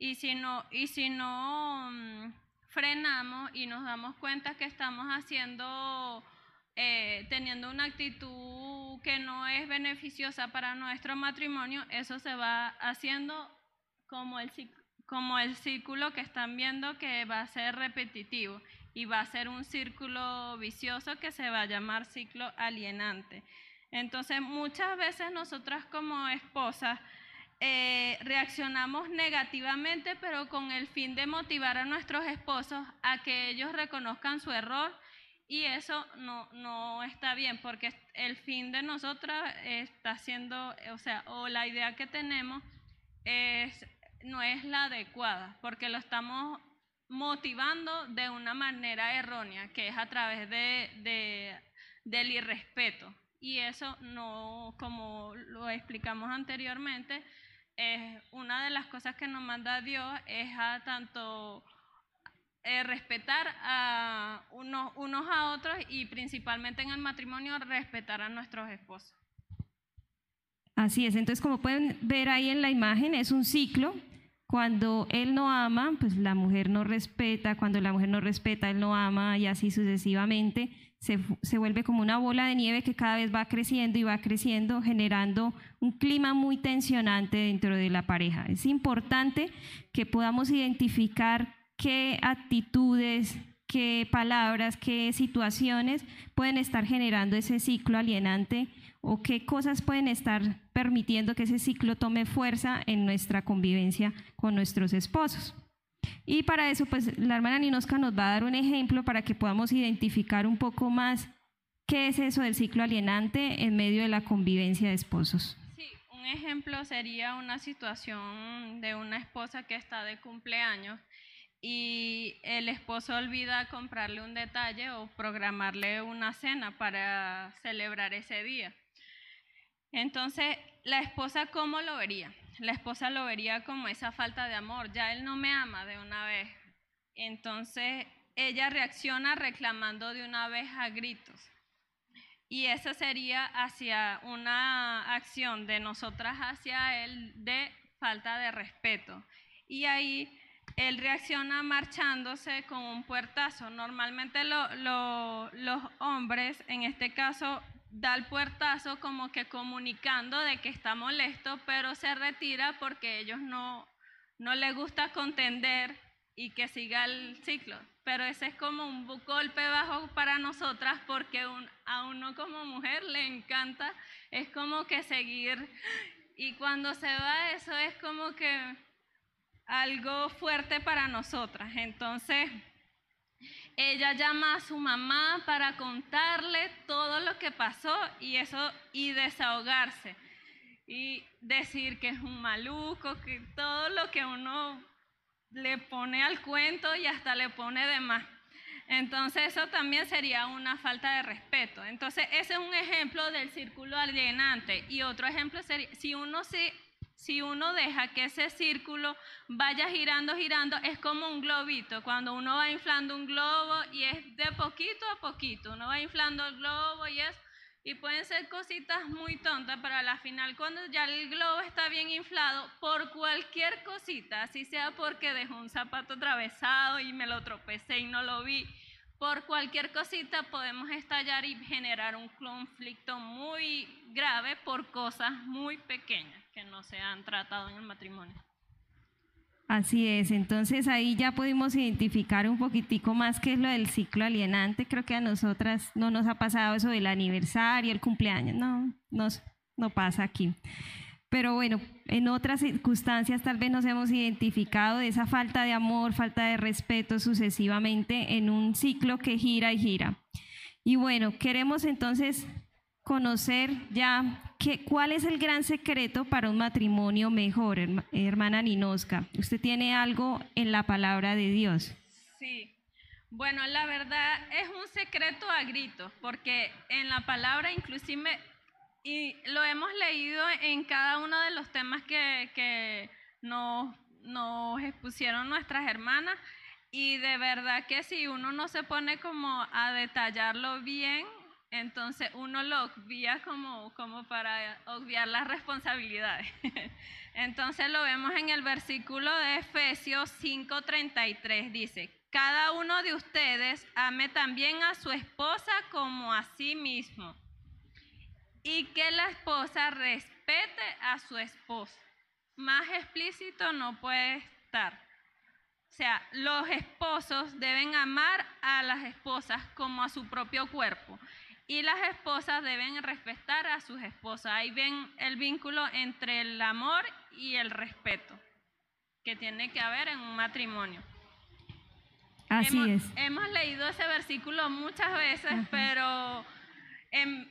y si no, y si no mm, frenamos y nos damos cuenta que estamos haciendo, eh, teniendo una actitud que no es beneficiosa para nuestro matrimonio, eso se va haciendo como el, como el círculo que están viendo que va a ser repetitivo y va a ser un círculo vicioso que se va a llamar ciclo alienante. Entonces, muchas veces nosotras como esposas eh, reaccionamos negativamente, pero con el fin de motivar a nuestros esposos a que ellos reconozcan su error y eso no, no está bien porque el fin de nosotras está siendo, o sea, o la idea que tenemos es, no es la adecuada porque lo estamos motivando de una manera errónea, que es a través de, de, del irrespeto. Y eso no, como lo explicamos anteriormente, una de las cosas que nos manda Dios es a tanto eh, respetar a unos, unos a otros y principalmente en el matrimonio respetar a nuestros esposos. Así es, entonces como pueden ver ahí en la imagen, es un ciclo. Cuando él no ama, pues la mujer no respeta, cuando la mujer no respeta, él no ama y así sucesivamente. Se, se, vuelve como una bola de nieve que cada vez va creciendo y va creciendo, generando un clima muy tensionante dentro de la pareja. Es importante que podamos identificar qué actitudes, qué palabras, qué situaciones pueden estar generando ese ciclo alienante o qué cosas pueden estar permitiendo que ese ciclo tome fuerza en nuestra convivencia con nuestros esposos. Y para eso, pues la hermana Ninosca nos va a dar un ejemplo para que podamos identificar un poco más qué es eso del ciclo alienante en medio de la convivencia de esposos. Sí, un ejemplo sería una situación de una esposa que está de cumpleaños y el esposo olvida comprarle un detalle o programarle una cena para celebrar ese día. Entonces, la esposa, ¿cómo lo vería? La esposa lo vería como esa falta de amor, ya él no me ama de una vez. Entonces, ella reacciona reclamando de una vez a gritos. Y esa sería hacia una acción de nosotras hacia él de falta de respeto. Y ahí él reacciona marchándose con un puertazo. Normalmente los hombres, en este caso, da el puertazo como que comunicando de que está molesto, pero se retira porque ellos no, no les gusta contender y que siga el ciclo. Pero ese es como un golpe bajo para nosotras porque a uno como mujer le encanta, es como que seguir. Y cuando se va eso es como que algo fuerte para nosotras. Entonces, ella llama a su mamá para contarle todo lo que pasó y eso y desahogarse y decir que es un maluco, que todo lo que uno le pone al cuento y hasta le pone de más. Entonces eso también sería una falta de respeto. Entonces ese es un ejemplo del círculo alienante y otro ejemplo sería si uno se si uno deja que ese círculo vaya girando, girando, es como un globito. Cuando uno va inflando un globo y es de poquito a poquito, uno va inflando el globo y es, y pueden ser cositas muy tontas, pero a la final cuando ya el globo está bien inflado, por cualquier cosita, así sea porque dejó un zapato atravesado y me lo tropecé y no lo vi, por cualquier cosita podemos estallar y generar un conflicto muy grave por cosas muy pequeñas no se han tratado en el matrimonio. Así es, entonces ahí ya pudimos identificar un poquitico más qué es lo del ciclo alienante. Creo que a nosotras no nos ha pasado eso del aniversario, el cumpleaños, no, nos, no pasa aquí. Pero bueno, en otras circunstancias tal vez nos hemos identificado de esa falta de amor, falta de respeto sucesivamente en un ciclo que gira y gira. Y bueno, queremos entonces conocer ya qué, cuál es el gran secreto para un matrimonio mejor, hermana Ninosca. ¿Usted tiene algo en la palabra de Dios? Sí. Bueno, la verdad es un secreto a gritos, porque en la palabra inclusive y lo hemos leído en cada uno de los temas que, que nos, nos expusieron nuestras hermanas. Y de verdad que si uno no se pone como a detallarlo bien, entonces uno lo obvia como, como para obviar las responsabilidades. Entonces lo vemos en el versículo de Efesios 5:33, dice, cada uno de ustedes ame también a su esposa como a sí mismo y que la esposa respete a su esposo. Más explícito no puede estar. O sea, los esposos deben amar a las esposas como a su propio cuerpo y las esposas deben respetar a sus esposas. Ahí ven el vínculo entre el amor y el respeto que tiene que haber en un matrimonio. Así hemos, es. Hemos leído ese versículo muchas veces, pero en,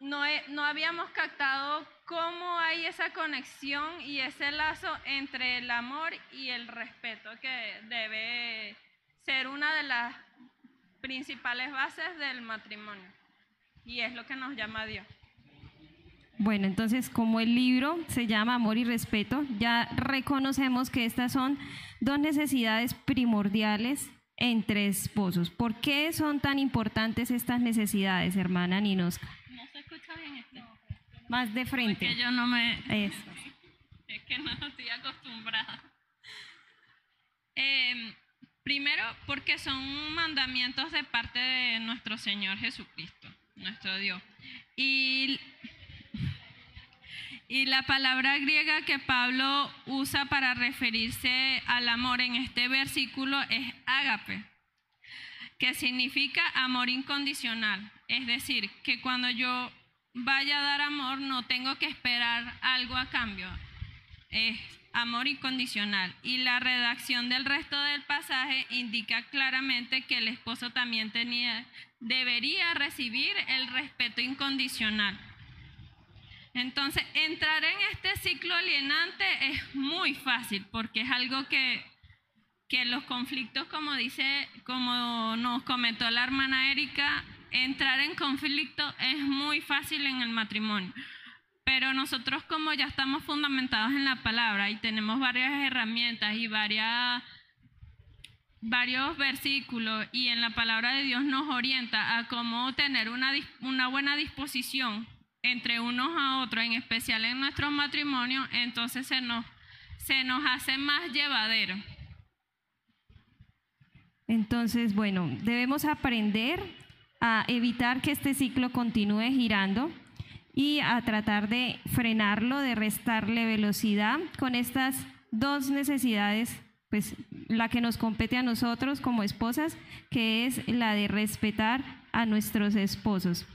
no, no habíamos captado cómo hay esa conexión y ese lazo entre el amor y el respeto que debe ser una de las principales bases del matrimonio. Y es lo que nos llama a Dios. Bueno, entonces como el libro se llama Amor y Respeto, ya reconocemos que estas son dos necesidades primordiales entre esposos. ¿Por qué son tan importantes estas necesidades, hermana Ninosca? Más de frente. Porque yo no me... Eso. Es que no estoy acostumbrada. Eh, Primero, porque son mandamientos de parte de nuestro Señor Jesucristo, nuestro Dios. Y, y la palabra griega que Pablo usa para referirse al amor en este versículo es ágape, que significa amor incondicional. Es decir, que cuando yo vaya a dar amor no tengo que esperar algo a cambio. Es amor incondicional. Y la redacción del resto del pasaje indica claramente que el esposo también tenía, debería recibir el respeto incondicional. Entonces, entrar en este ciclo alienante es muy fácil porque es algo que, que los conflictos, como dice, como nos comentó la hermana Erika, entrar en conflicto es muy fácil en el matrimonio. Pero nosotros como ya estamos fundamentados en la palabra y tenemos varias herramientas y varias, varios versículos y en la palabra de Dios nos orienta a cómo tener una, una buena disposición entre unos a otros, en especial en nuestros matrimonios, entonces se nos, se nos hace más llevadero. Entonces, bueno, debemos aprender a evitar que este ciclo continúe girando y a tratar de frenarlo, de restarle velocidad con estas dos necesidades, pues la que nos compete a nosotros como esposas, que es la de respetar a nuestros esposos.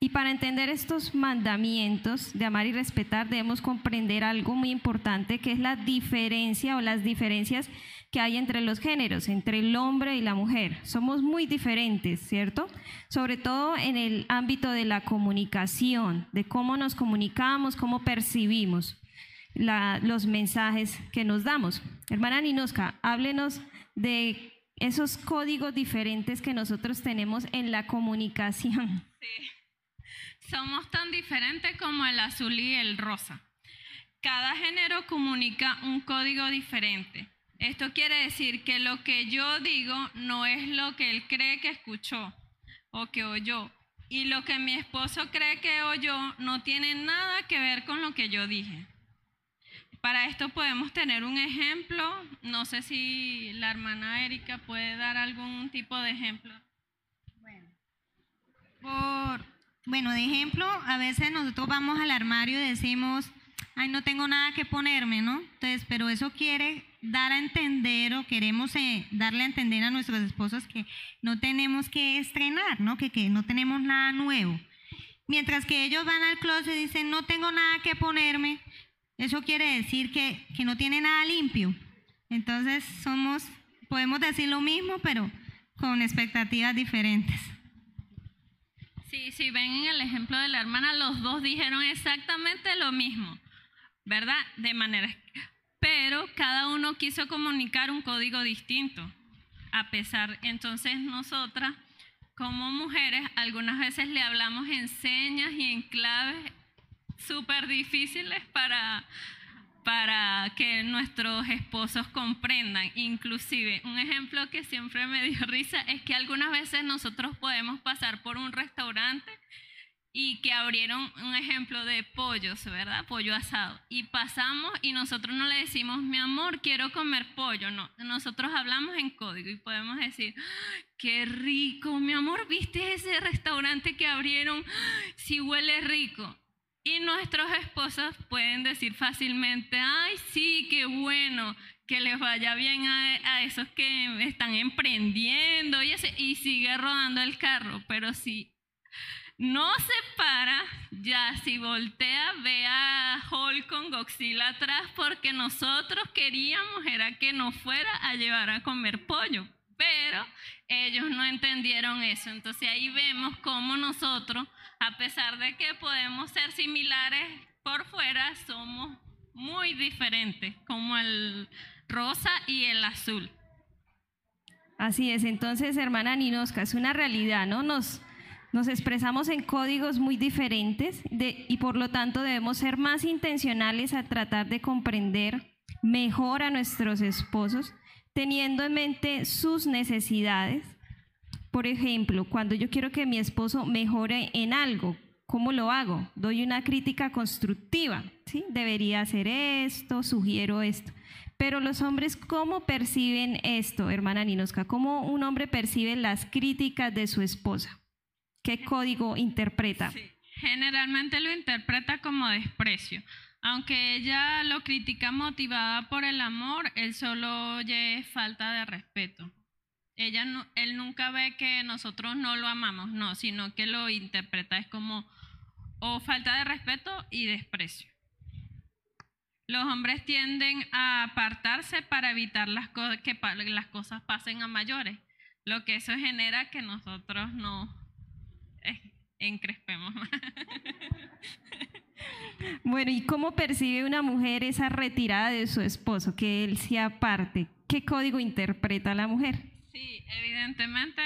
Y para entender estos mandamientos de amar y respetar, debemos comprender algo muy importante, que es la diferencia o las diferencias que hay entre los géneros, entre el hombre y la mujer. Somos muy diferentes, ¿cierto? Sobre todo en el ámbito de la comunicación, de cómo nos comunicamos, cómo percibimos los mensajes que nos damos. Hermana Ninoska, háblenos de esos códigos diferentes que nosotros tenemos en la comunicación. Sí. Somos tan diferentes como el azul y el rosa. Cada género comunica un código diferente. Esto quiere decir que lo que yo digo no es lo que él cree que escuchó o que oyó. Y lo que mi esposo cree que oyó no tiene nada que ver con lo que yo dije. Para esto podemos tener un ejemplo. No sé si la hermana Erika puede dar algún tipo de ejemplo. Bueno, por, bueno, de ejemplo, a veces nosotros vamos al armario y decimos, ay, no tengo nada que ponerme, ¿no? Entonces, pero eso quiere dar a entender o queremos eh, darle a entender a nuestros esposos que no tenemos que estrenar, ¿no? Que, que no tenemos nada nuevo. Mientras que ellos van al closet y dicen, no tengo nada que ponerme, eso quiere decir que, que no tiene nada limpio. Entonces, somos, podemos decir lo mismo, pero con expectativas diferentes. Sí, sí, ven en el ejemplo de la hermana, los dos dijeron exactamente lo mismo. ¿verdad? De manera, pero cada uno quiso comunicar un código distinto. A pesar, entonces nosotras como mujeres algunas veces le hablamos en señas y en claves súper difíciles para, para que nuestros esposos comprendan. Inclusive, un ejemplo que siempre me dio risa es que algunas veces nosotros podemos pasar por un restaurante y que abrieron un ejemplo de pollos, ¿verdad? Pollo asado. Y pasamos y nosotros no le decimos, mi amor, quiero comer pollo. No, nosotros hablamos en código y podemos decir, qué rico, mi amor, ¿viste ese restaurante que abrieron? Sí huele rico. Y nuestros esposos pueden decir fácilmente, ay, sí, qué bueno, que les vaya bien a, esos que están emprendiendo y, y sigue rodando el carro. Pero sí no se para, ya si voltea, ve a Hall con Goxila atrás porque nosotros queríamos era que nos fuera a llevar a comer pollo, pero ellos no entendieron eso. Entonces ahí vemos cómo nosotros, a pesar de que podemos ser similares por fuera, somos muy diferentes, como el rosa y el azul. Así es, entonces hermana Ninosca, es una realidad, ¿no? Nos, nos expresamos en códigos muy diferentes y por lo tanto debemos ser más intencionales a tratar de comprender mejor a nuestros esposos, teniendo en mente sus necesidades. Por ejemplo, cuando yo quiero que mi esposo mejore en algo, ¿cómo lo hago? Doy una crítica constructiva. Debería hacer esto, sugiero esto Pero los hombres, ¿cómo perciben esto, hermana Ninoska? ¿Cómo un hombre percibe las críticas de su esposa? ¿Qué código interpreta? Sí, generalmente lo interpreta como desprecio. Aunque ella lo critica motivada por el amor, él solo oye falta de respeto. Ella él nunca ve que nosotros no lo amamos, no, sino que lo interpreta es como o falta de respeto y desprecio. Los hombres tienden a apartarse para evitar las que las cosas pasen a mayores, lo que eso genera que nosotros no encrespemos Bueno, ¿y cómo percibe una mujer esa retirada de su esposo, que él se aparte? ¿Qué código interpreta la mujer? Sí, evidentemente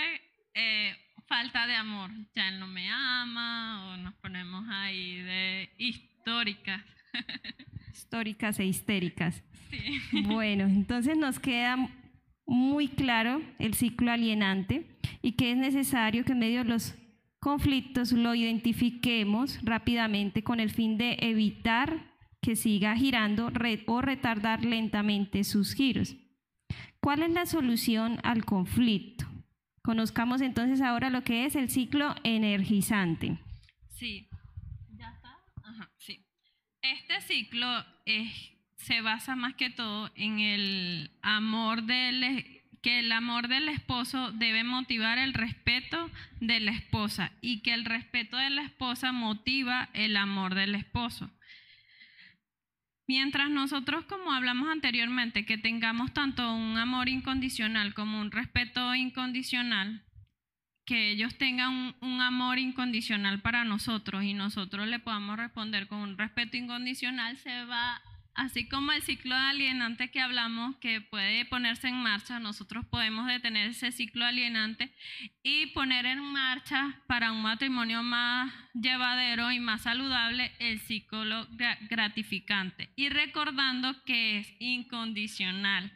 eh, falta de amor. Ya él no me ama o nos ponemos ahí de históricas. Históricas e histéricas. Sí. Bueno, entonces nos queda muy claro el ciclo alienante y que es necesario que en medio de los conflictos lo identifiquemos rápidamente con el fin de evitar que siga girando o retardar lentamente sus giros. ¿Cuál es la solución al conflicto? Conozcamos entonces ahora lo que es el ciclo energizante. Sí, ya está. Ajá, sí. Este ciclo se basa más que todo en el amor del que el amor del esposo debe motivar el respeto de la esposa y que el respeto de la esposa motiva el amor del esposo. Mientras nosotros, como hablamos anteriormente, que tengamos tanto un amor incondicional como un respeto incondicional, que ellos tengan un, amor incondicional para nosotros y nosotros le podamos responder con un respeto incondicional, se va Así como el ciclo alienante que hablamos, que puede ponerse en marcha, nosotros podemos detener ese ciclo alienante y poner en marcha para un matrimonio más llevadero y más saludable el ciclo gratificante. Y recordando que es incondicional,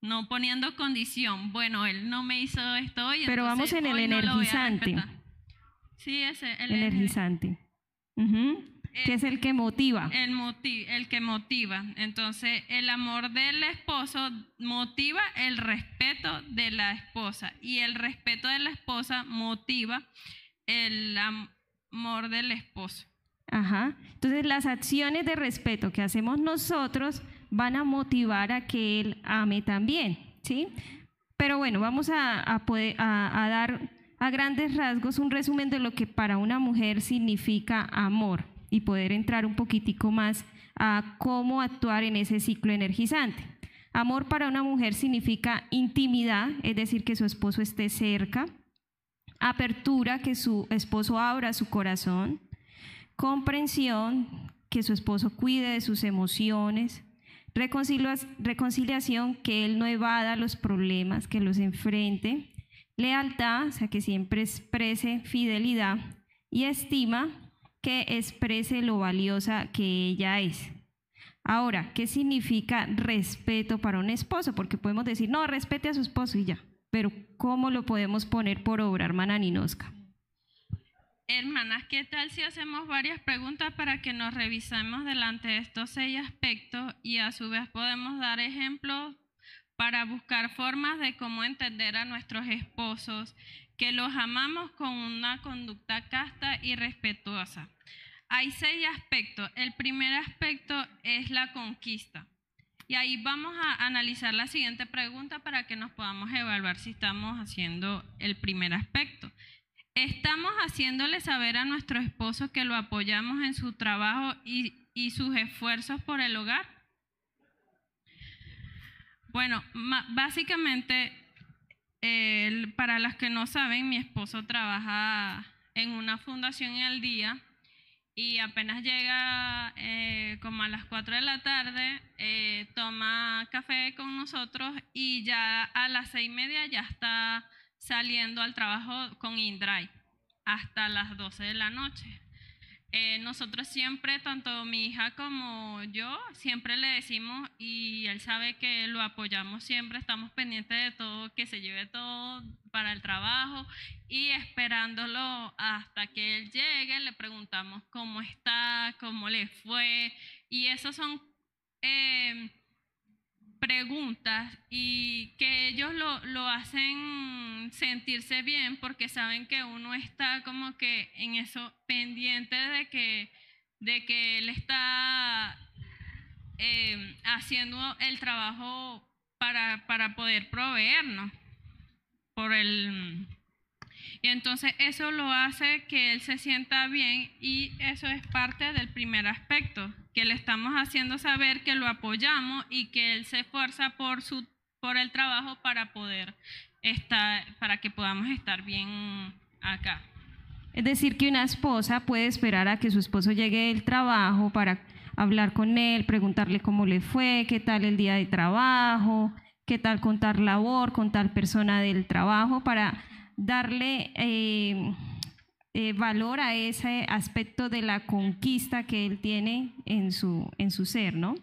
no poniendo condición. Bueno, él no me hizo esto hoy. Pero vamos en el energizante. sí, ese, el energizante que es el que motiva. El, el que motiva. Entonces, el amor del esposo motiva el respeto de la esposa y el respeto de la esposa motiva el amor del esposo. Ajá. Entonces, las acciones de respeto que hacemos nosotros van a motivar a que él ame también, ¿sí? Pero bueno, vamos a, a, poder, a dar a grandes rasgos un resumen de lo que para una mujer significa amor y poder entrar un poquitico más a cómo actuar en ese ciclo energizante. Amor para una mujer significa intimidad, es decir, que su esposo esté cerca, apertura, que su esposo abra su corazón, comprensión, que su esposo cuide de sus emociones, reconciliación, que él no evada los problemas, que los enfrente, lealtad, o sea, que siempre exprese fidelidad, y estima, que exprese lo valiosa que ella es. Ahora, ¿qué significa respeto para un esposo? Porque podemos decir, no, respete a su esposo y ya. Pero ¿cómo lo podemos poner por obra, hermana Ninoska? Hermanas, ¿qué tal si hacemos varias preguntas para que nos revisemos delante de estos seis aspectos y a su vez podemos dar ejemplos para buscar formas de cómo entender a nuestros esposos que los amamos con una conducta casta y respetuosa. Hay seis aspectos. El primer aspecto es la conquista. Y ahí vamos a analizar la siguiente pregunta para que nos podamos evaluar si estamos haciendo el primer aspecto. ¿Estamos haciéndole saber a nuestro esposo que lo apoyamos en su trabajo y, y sus esfuerzos por el hogar? Bueno, básicamente para las que no saben, mi esposo trabaja en una fundación al día y apenas llega eh, como a las 4 de la tarde, eh, toma café con nosotros y ya a las seis y media ya está saliendo al trabajo con InDrive hasta las 12 de la noche. Eh, nosotros siempre, tanto mi hija como yo, siempre le decimos y él sabe que lo apoyamos siempre, estamos pendientes de todo, que se lleve todo para el trabajo y esperándolo hasta que él llegue, le preguntamos cómo está, cómo le fue y esos son eh, preguntas y que ellos lo, lo, hacen sentirse bien porque saben que uno está como que en eso pendiente de que, de que él está eh, haciendo el trabajo para, para poder proveernos por el y entonces eso lo hace que él se sienta bien y eso es parte del primer aspecto, que le estamos haciendo saber que lo apoyamos y que él se esfuerza por, su, por el trabajo para poder estar, para que podamos estar bien acá. Es decir, que una esposa puede esperar a que su esposo llegue del trabajo para hablar con él, preguntarle cómo le fue, qué tal el día de trabajo, qué tal contar labor con tal persona del trabajo, para darle eh, eh, valor a ese aspecto de la conquista que él tiene en su, en su ser, ¿no?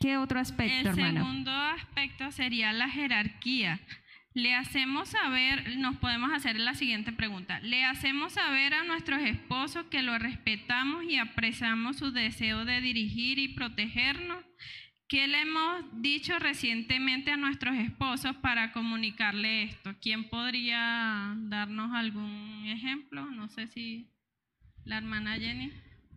¿Qué otro aspecto, El hermana? segundo aspecto sería la jerarquía. Le hacemos saber, nos podemos hacer la siguiente pregunta. Le hacemos saber a nuestros esposos que lo respetamos y apreciamos su deseo de dirigir y protegernos ¿Qué le hemos dicho recientemente a nuestros esposos para comunicarle esto? ¿Quién podría darnos algún ejemplo? No sé si la hermana Jenny.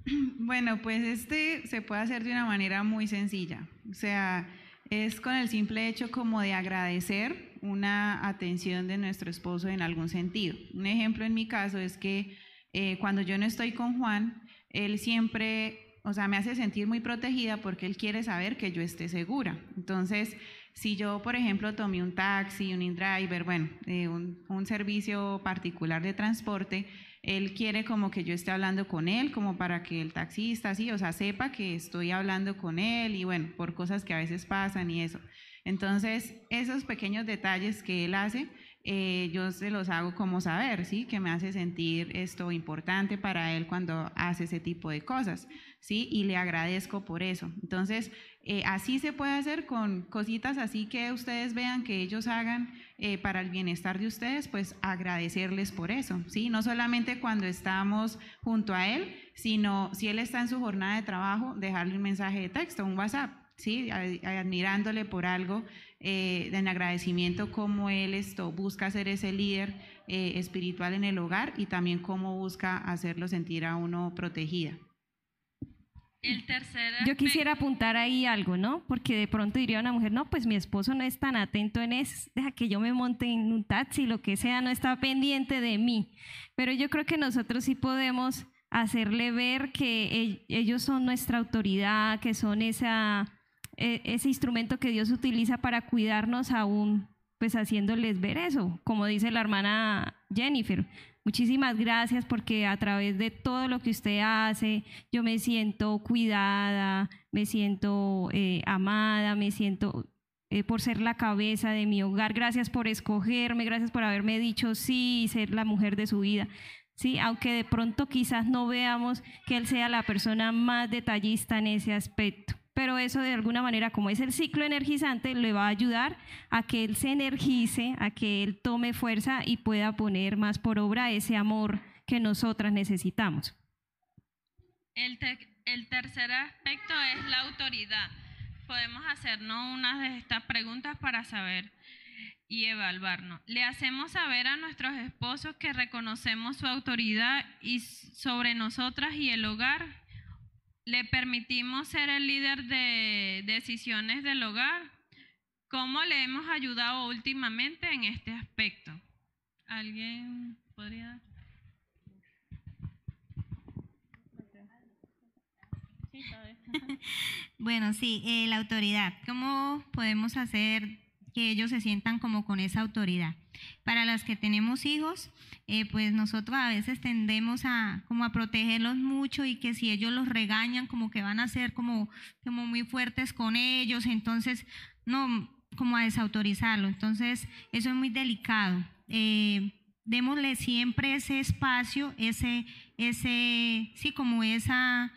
Bueno, pues este se puede hacer de una manera muy sencilla. O sea, es con el simple hecho como de agradecer una atención de nuestro esposo en algún sentido. Un ejemplo en mi caso es que eh, cuando yo no estoy con Juan, él siempre o sea, me hace sentir muy protegida porque él quiere saber que yo esté segura. Entonces, si yo, por ejemplo, tomé un taxi, un InDriver, bueno, eh, un, un, servicio particular de transporte, él quiere como que yo esté hablando con él, como para que el taxista, sí, o sea, sepa que estoy hablando con él y bueno, por cosas que a veces pasan y eso. Entonces, esos pequeños detalles que él hace, eh, yo se los hago como saber, ¿sí? Que me hace sentir esto importante para él cuando hace ese tipo de cosas, ¿sí? Y le agradezco por eso. Entonces, eh, así se puede hacer con cositas así que ustedes vean que ellos hagan eh, para el bienestar de ustedes, pues agradecerles por eso, ¿sí? No solamente cuando estamos junto a él, sino si él está en su jornada de trabajo, dejarle un mensaje de texto, un WhatsApp, ¿sí? Admirándole por algo eh, en agradecimiento cómo él esto busca ser ese líder eh, espiritual en el hogar y también cómo busca hacerlo sentir a uno protegida. El tercer Yo quisiera apuntar ahí algo, ¿no? Porque de pronto diría una mujer, no, pues mi esposo no es tan atento en eso, deja que yo me monte en un taxi, lo que sea, no está pendiente de mí. Pero yo creo que nosotros sí podemos hacerle ver que ellos son nuestra autoridad, que son esa e, ese instrumento que Dios utiliza para cuidarnos aún, pues haciéndoles ver eso, como dice la hermana Jennifer. Muchísimas gracias porque a través de todo lo que usted hace, yo me siento cuidada, me siento eh, amada, me siento eh, por ser la cabeza de mi hogar. Gracias por escogerme, gracias por haberme dicho sí y ser la mujer de su vida. Sí, aunque de pronto quizás no veamos que él sea la persona más detallista en ese aspecto pero eso de alguna manera, como es el ciclo energizante, le va a ayudar a que él se energice, a que él tome fuerza y pueda poner más por obra ese amor que nosotras necesitamos. El, tercer aspecto es la autoridad. Podemos hacernos una de estas preguntas para saber y evaluarnos. Le hacemos saber a nuestros esposos que reconocemos su autoridad y sobre nosotras y el hogar le permitimos ser el líder de decisiones del hogar. ¿Cómo le hemos ayudado últimamente en este aspecto? ¿Alguien podría? bueno, sí, eh, la autoridad. ¿Cómo podemos hacer que ellos se sientan como con esa autoridad? Para las que tenemos hijos, eh, pues nosotros a veces tendemos a como a protegerlos mucho y que si ellos los regañan como que van a ser como, como muy fuertes con ellos, entonces no, como a desautorizarlo. Entonces eso es muy delicado. Eh, démosle siempre ese espacio, ese, ese, sí, como esa,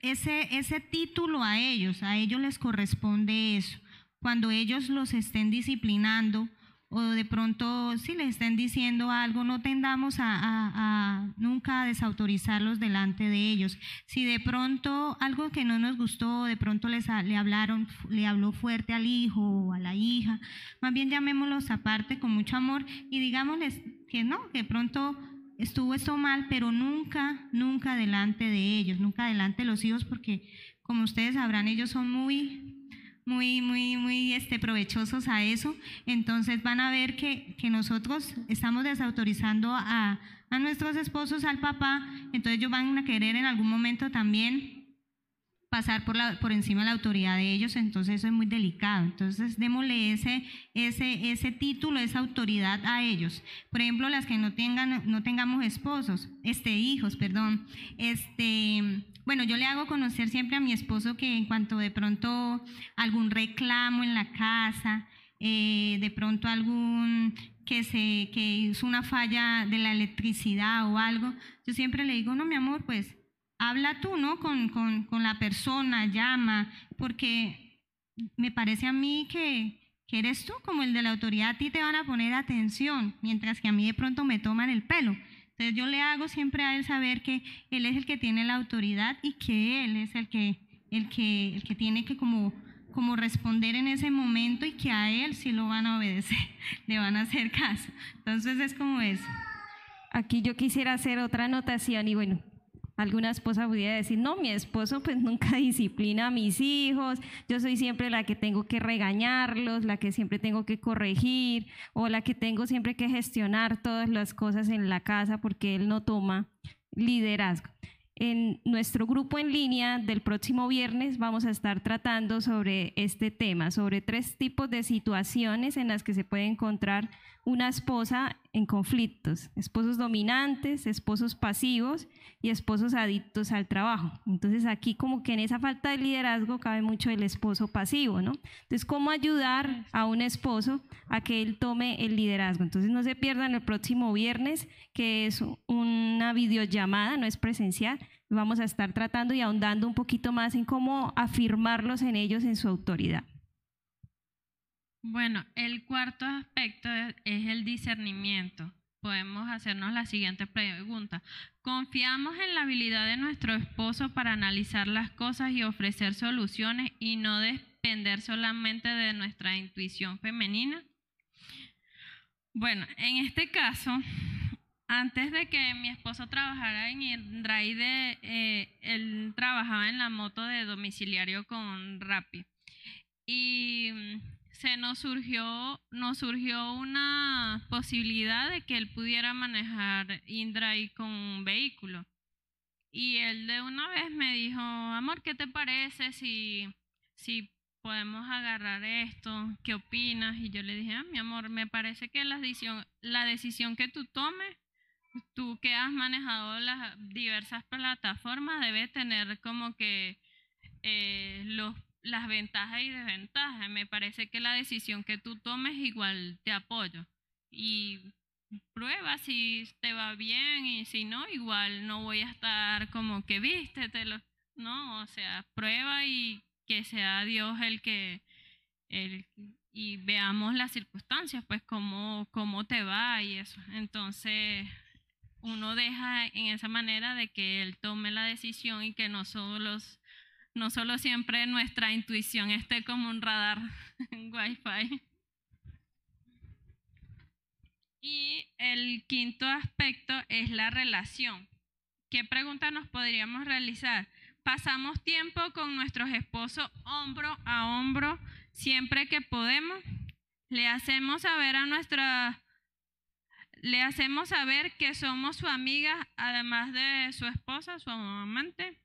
ese, ese título a ellos, a ellos les corresponde eso. Cuando ellos los estén disciplinando, o de pronto si les estén diciendo algo, no tendamos a, a- a nunca desautorizarlos delante de ellos. Si de pronto algo que no nos gustó, de pronto les le hablaron, le habló fuerte al hijo o a la hija, más bien llamémoslos aparte con mucho amor y digámosles que no, que de pronto estuvo esto mal, pero nunca, nunca delante de ellos, nunca delante de los hijos, porque como ustedes sabrán, ellos son muy muy, muy, muy este, provechosos a eso. Entonces van a ver que, que nosotros estamos desautorizando a, a nuestros esposos, al papá, entonces ellos van a querer en algún momento también pasar por, la, por encima de la autoridad de ellos, entonces eso es muy delicado. Entonces démosle ese, ese, ese título, esa autoridad a ellos. Por ejemplo, las que no tengan, no tengamos esposos, este, hijos, perdón. Este, bueno, yo le hago conocer siempre a mi esposo que en cuanto de pronto algún reclamo en la casa, eh, de pronto algún que se que hizo una falla de la electricidad o algo, yo siempre le digo, no, mi amor, pues habla tú, ¿no? Con, con, con la persona, llama, porque me parece a mí que, que eres tú como el de la autoridad, a ti te van a poner atención, mientras que a mí de pronto me toman el pelo. Entonces yo le hago siempre a él saber que él es el que tiene la autoridad y que él es el que, el que, el que tiene que como, como responder en ese momento y que a él sí lo van a obedecer, le van a hacer caso. Entonces es como eso. Aquí yo quisiera hacer otra anotación y bueno, alguna esposa pudiera decir, no, mi esposo pues nunca disciplina a mis hijos, yo soy siempre la que tengo que regañarlos, la que siempre tengo que corregir o la que tengo siempre que gestionar todas las cosas en la casa porque él no toma liderazgo. En nuestro grupo en línea del próximo viernes vamos a estar tratando sobre este tema, sobre tres tipos de situaciones en las que se puede encontrar una esposa en conflictos, esposos dominantes, esposos pasivos y esposos adictos al trabajo. Entonces aquí como que en esa falta de liderazgo cabe mucho el esposo pasivo, ¿no? Entonces, ¿cómo ayudar a un esposo a que él tome el liderazgo? Entonces, no se pierdan el próximo viernes, que es una videollamada, no es presencial. Vamos a estar tratando y ahondando un poquito más en cómo afirmarlos en ellos en su autoridad. Bueno, el cuarto aspecto es el discernimiento. Podemos hacernos la siguiente pregunta. ¿Confiamos en la habilidad de nuestro esposo para analizar las cosas y ofrecer soluciones y no depender solamente de nuestra intuición femenina? Bueno, en este caso, antes de que mi esposo trabajara en Indraide, eh, él trabajaba en la moto de domiciliario con Rappi. Y se nos surgió, nos surgió una posibilidad de que él pudiera manejar InDrive con un vehículo. Y él de una vez me dijo, amor, ¿qué te parece si, si podemos agarrar esto? ¿Qué opinas? Y yo le dije, ah, mi amor, me parece que la decisión, la decisión que tú tomes, tú que has manejado las diversas plataformas, debe tener como que eh, los las ventajas y desventajas. Me parece que la decisión que tú tomes igual te apoyo. Y prueba si te va bien y si no, igual no voy a estar como que vístetelo. No, o sea, prueba y que sea Dios el que, el, y veamos las circunstancias, pues cómo, cómo te va y eso. Entonces, uno deja en esa manera de que Él tome la decisión y que no solo los no solo siempre nuestra intuición esté como un radar en Wi-Fi. Y el quinto aspecto es la relación. ¿Qué pregunta nos podríamos realizar? ¿Pasamos tiempo con nuestros esposos hombro a hombro siempre que podemos? ¿Le hacemos saber a nuestra le hacemos saber que somos su amiga además de su esposa, su amante?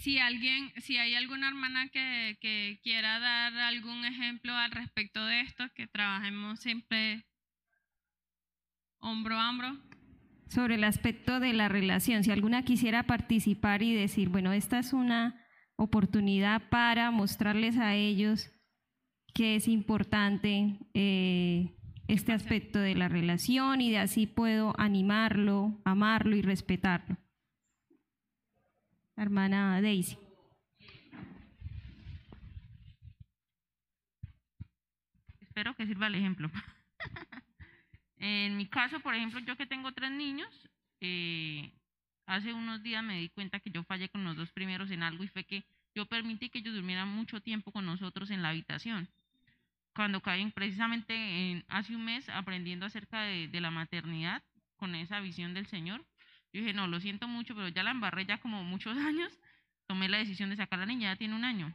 Si alguien, si hay alguna hermana que, que, quiera dar algún ejemplo al respecto de esto, que trabajemos siempre hombro a hombro. Sobre el aspecto de la relación, si alguna quisiera participar y decir, bueno, esta es una oportunidad para mostrarles a ellos que es importante eh, este aspecto de la relación y de así puedo animarlo, amarlo y respetarlo hermana Daisy. espero que sirva el ejemplo. en mi caso, por ejemplo, yo que tengo tres niños, eh, hace unos días me di cuenta que yo fallé con los dos primeros en algo y fue que yo permití que ellos durmieran mucho tiempo con nosotros en la habitación. Cuando caen precisamente en, hace un mes aprendiendo acerca de, de la maternidad con esa visión del Señor, yo dije, no, lo siento mucho, pero ya la embarré ya como muchos años, tomé la decisión de sacar a la niña, ya tiene un año.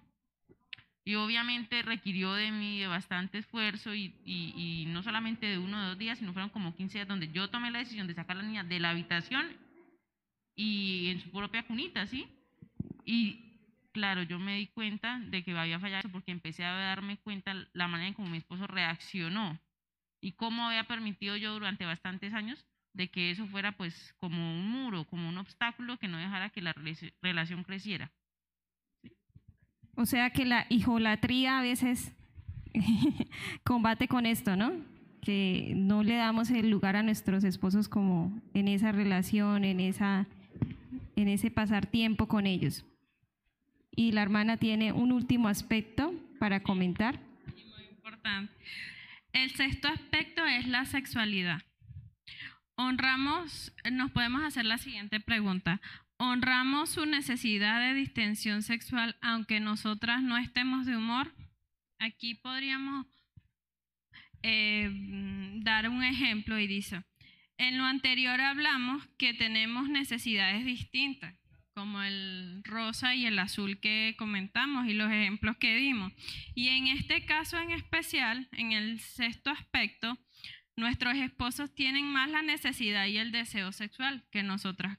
Y obviamente requirió de mí de bastante esfuerzo y, y, y, no solamente de uno o dos días, sino fueron como 15 días donde yo tomé la decisión de sacar a la niña de la habitación y en su propia cunita, ¿sí? Y claro, yo me di cuenta de que había fallado porque empecé a darme cuenta la manera en cómo mi esposo reaccionó y cómo había permitido yo durante bastantes años de que eso fuera pues como un muro, como un obstáculo que no dejara que la relación creciera. O sea que la hijolatría a veces combate con esto, ¿no? Que no le damos el lugar a nuestros esposos como en esa relación, en esa en ese pasar tiempo con ellos. Y la hermana tiene un último aspecto para comentar. Muy importante. El sexto aspecto es la sexualidad. Honramos, nos podemos hacer la siguiente pregunta. ¿Honramos su necesidad de distensión sexual aunque nosotras no estemos de humor? Aquí podríamos eh, dar un ejemplo y dice, en lo anterior hablamos que tenemos necesidades distintas, como el rosa y el azul que comentamos y los ejemplos que dimos. Y en este caso en especial, en el sexto aspecto, nuestros esposos tienen más la necesidad y el deseo sexual que nosotras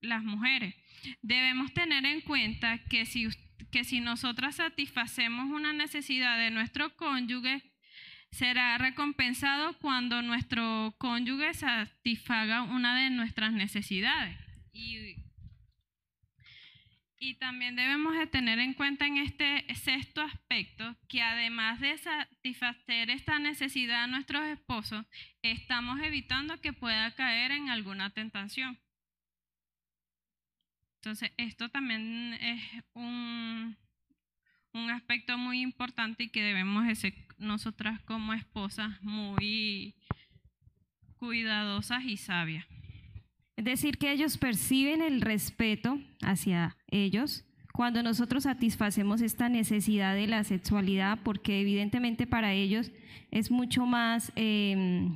las mujeres. Debemos tener en cuenta que si, que si nosotras satisfacemos una necesidad de nuestro cónyuge, será recompensado cuando nuestro cónyuge satisfaga una de nuestras necesidades. Y, y también debemos de tener en cuenta en este sexto aspecto que además de satisfacer esta necesidad a nuestros esposos, estamos evitando que pueda caer en alguna tentación. Entonces, esto también es un, un aspecto muy importante y que debemos de ser nosotras como esposas muy cuidadosas y sabias. Es decir, que ellos perciben el respeto hacia ellos cuando nosotros satisfacemos esta necesidad de la sexualidad, porque evidentemente para ellos es mucho más, eh,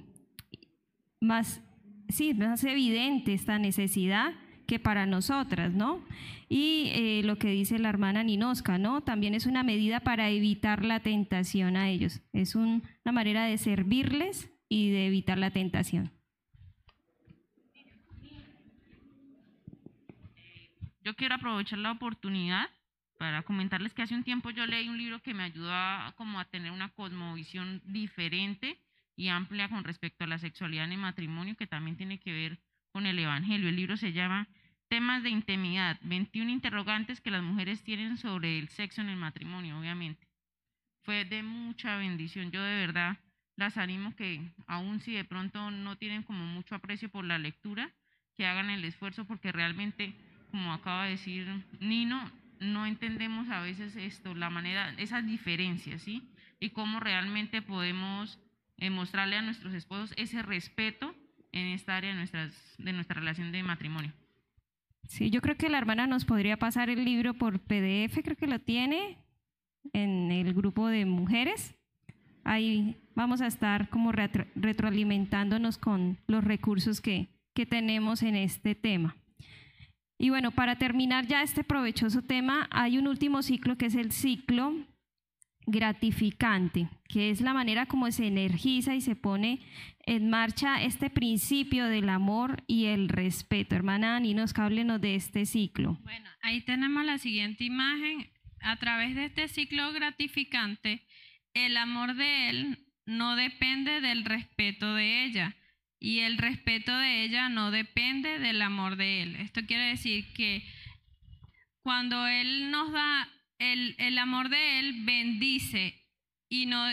más, sí, más evidente esta necesidad que para nosotras, ¿no? Y eh, lo que dice la hermana Ninosca, ¿no? También es una medida para evitar la tentación a ellos. Es un, una manera de servirles y de evitar la tentación. Yo quiero aprovechar la oportunidad para comentarles que hace un tiempo yo leí un libro que me ayudó a, como a tener una cosmovisión diferente y amplia con respecto a la sexualidad en el matrimonio, que también tiene que ver con el Evangelio. El libro se llama Temas de intimidad, 21 interrogantes que las mujeres tienen sobre el sexo en el matrimonio, obviamente. Fue de mucha bendición. Yo de verdad las animo que, aun si de pronto no tienen como mucho aprecio por la lectura, que hagan el esfuerzo porque realmente, como acaba de decir Nino, no entendemos a veces esto, la manera, esas diferencias, ¿sí? Y cómo realmente podemos eh, mostrarle a nuestros esposos ese respeto en esta área de, nuestras, de nuestra relación de matrimonio. Sí, yo creo que la hermana nos podría pasar el libro por PDF, creo que lo tiene en el grupo de mujeres. Ahí vamos a estar como retro, retroalimentándonos con los recursos que, que tenemos en este tema. Y bueno, para terminar ya este provechoso tema, hay un último ciclo que es el ciclo gratificante, que es la manera como se energiza y se pone en marcha este principio del amor y el respeto. Hermana Ani, nos de este ciclo. Bueno, ahí tenemos la siguiente imagen. A través de este ciclo gratificante, el amor de él no depende del respeto de ella y el respeto de ella no depende del amor de él. Esto quiere decir que cuando él nos da el, el amor de él bendice y no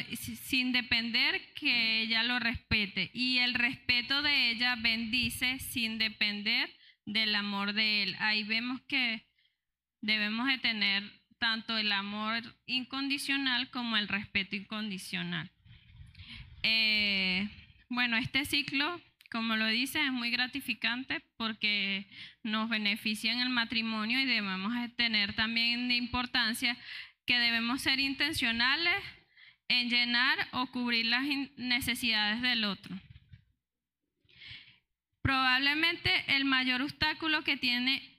sin depender que ella lo respete y el respeto de ella bendice sin depender del amor de él. Ahí vemos que debemos de tener tanto el amor incondicional como el respeto incondicional. Eh, bueno, este ciclo, como lo dice, es muy gratificante porque nos beneficia en el matrimonio y debemos tener también de importancia que debemos ser intencionales en llenar o cubrir las necesidades del otro. Probablemente el mayor obstáculo que tiene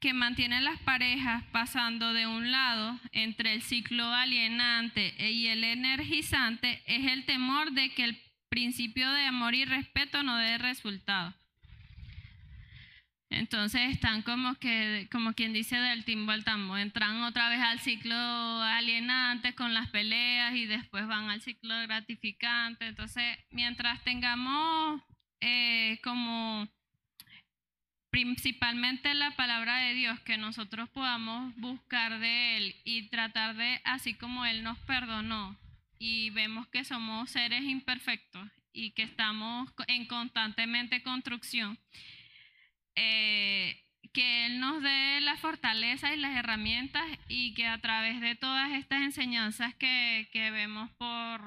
que mantiene las parejas pasando de un lado entre el ciclo alienante y el energizante es el temor de que el principio de amor y respeto no dé resultado. Entonces están como que, como quien dice del timbo al tambo, entran otra vez al ciclo alienante con las peleas y después van al ciclo gratificante. Entonces, mientras tengamos eh, como principalmente la palabra de Dios, que nosotros podamos buscar de Él y tratar de, así como Él nos perdonó, y vemos que somos seres imperfectos y que estamos en constantemente construcción, eh, que Él nos dé la fortaleza y las herramientas y que a través de todas estas enseñanzas que, que vemos por,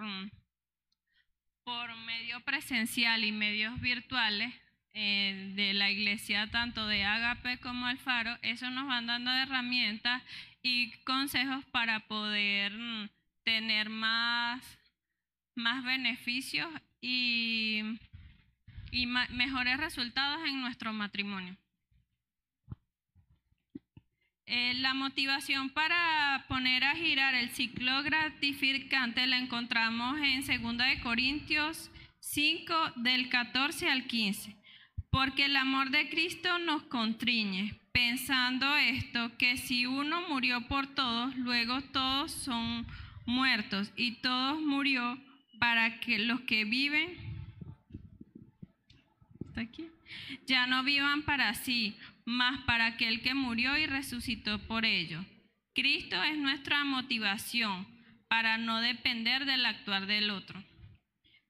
por medio presencial y medios virtuales, eh, de la iglesia, tanto de Agape como Alfaro, eso nos van dando herramientas y consejos para poder mm, tener más, más beneficios y, y mejores resultados en nuestro matrimonio. Eh, la motivación para poner a girar el ciclo gratificante la encontramos en 2 de Corintios 5 del 14 al 15. Porque el amor de Cristo nos contriñe, pensando esto, que si uno murió por todos, luego todos son muertos y todos murió para que los que viven, aquí? ya no vivan para sí, mas para aquel que murió y resucitó por ellos. Cristo es nuestra motivación para no depender del actuar del otro.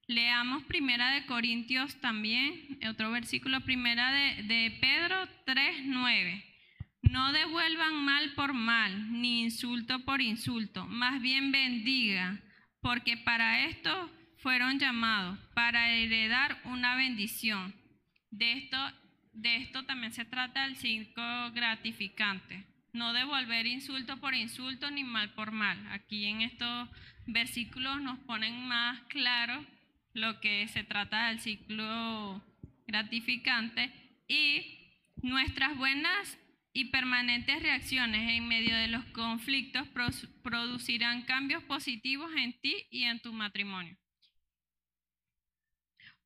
Leamos Primera de Corintios también, otro versículo, Primera de, de Pedro 3.9. No devuelvan mal por mal, ni insulto por insulto, más bien bendiga, porque para esto fueron llamados, para heredar una bendición. De esto, de esto también se trata el cinco gratificante. No devolver insulto por insulto ni mal por mal. Aquí en estos versículos nos ponen más claro lo que se trata del ciclo gratificante y nuestras buenas y permanentes reacciones en medio de los conflictos producirán cambios positivos en ti y en tu matrimonio.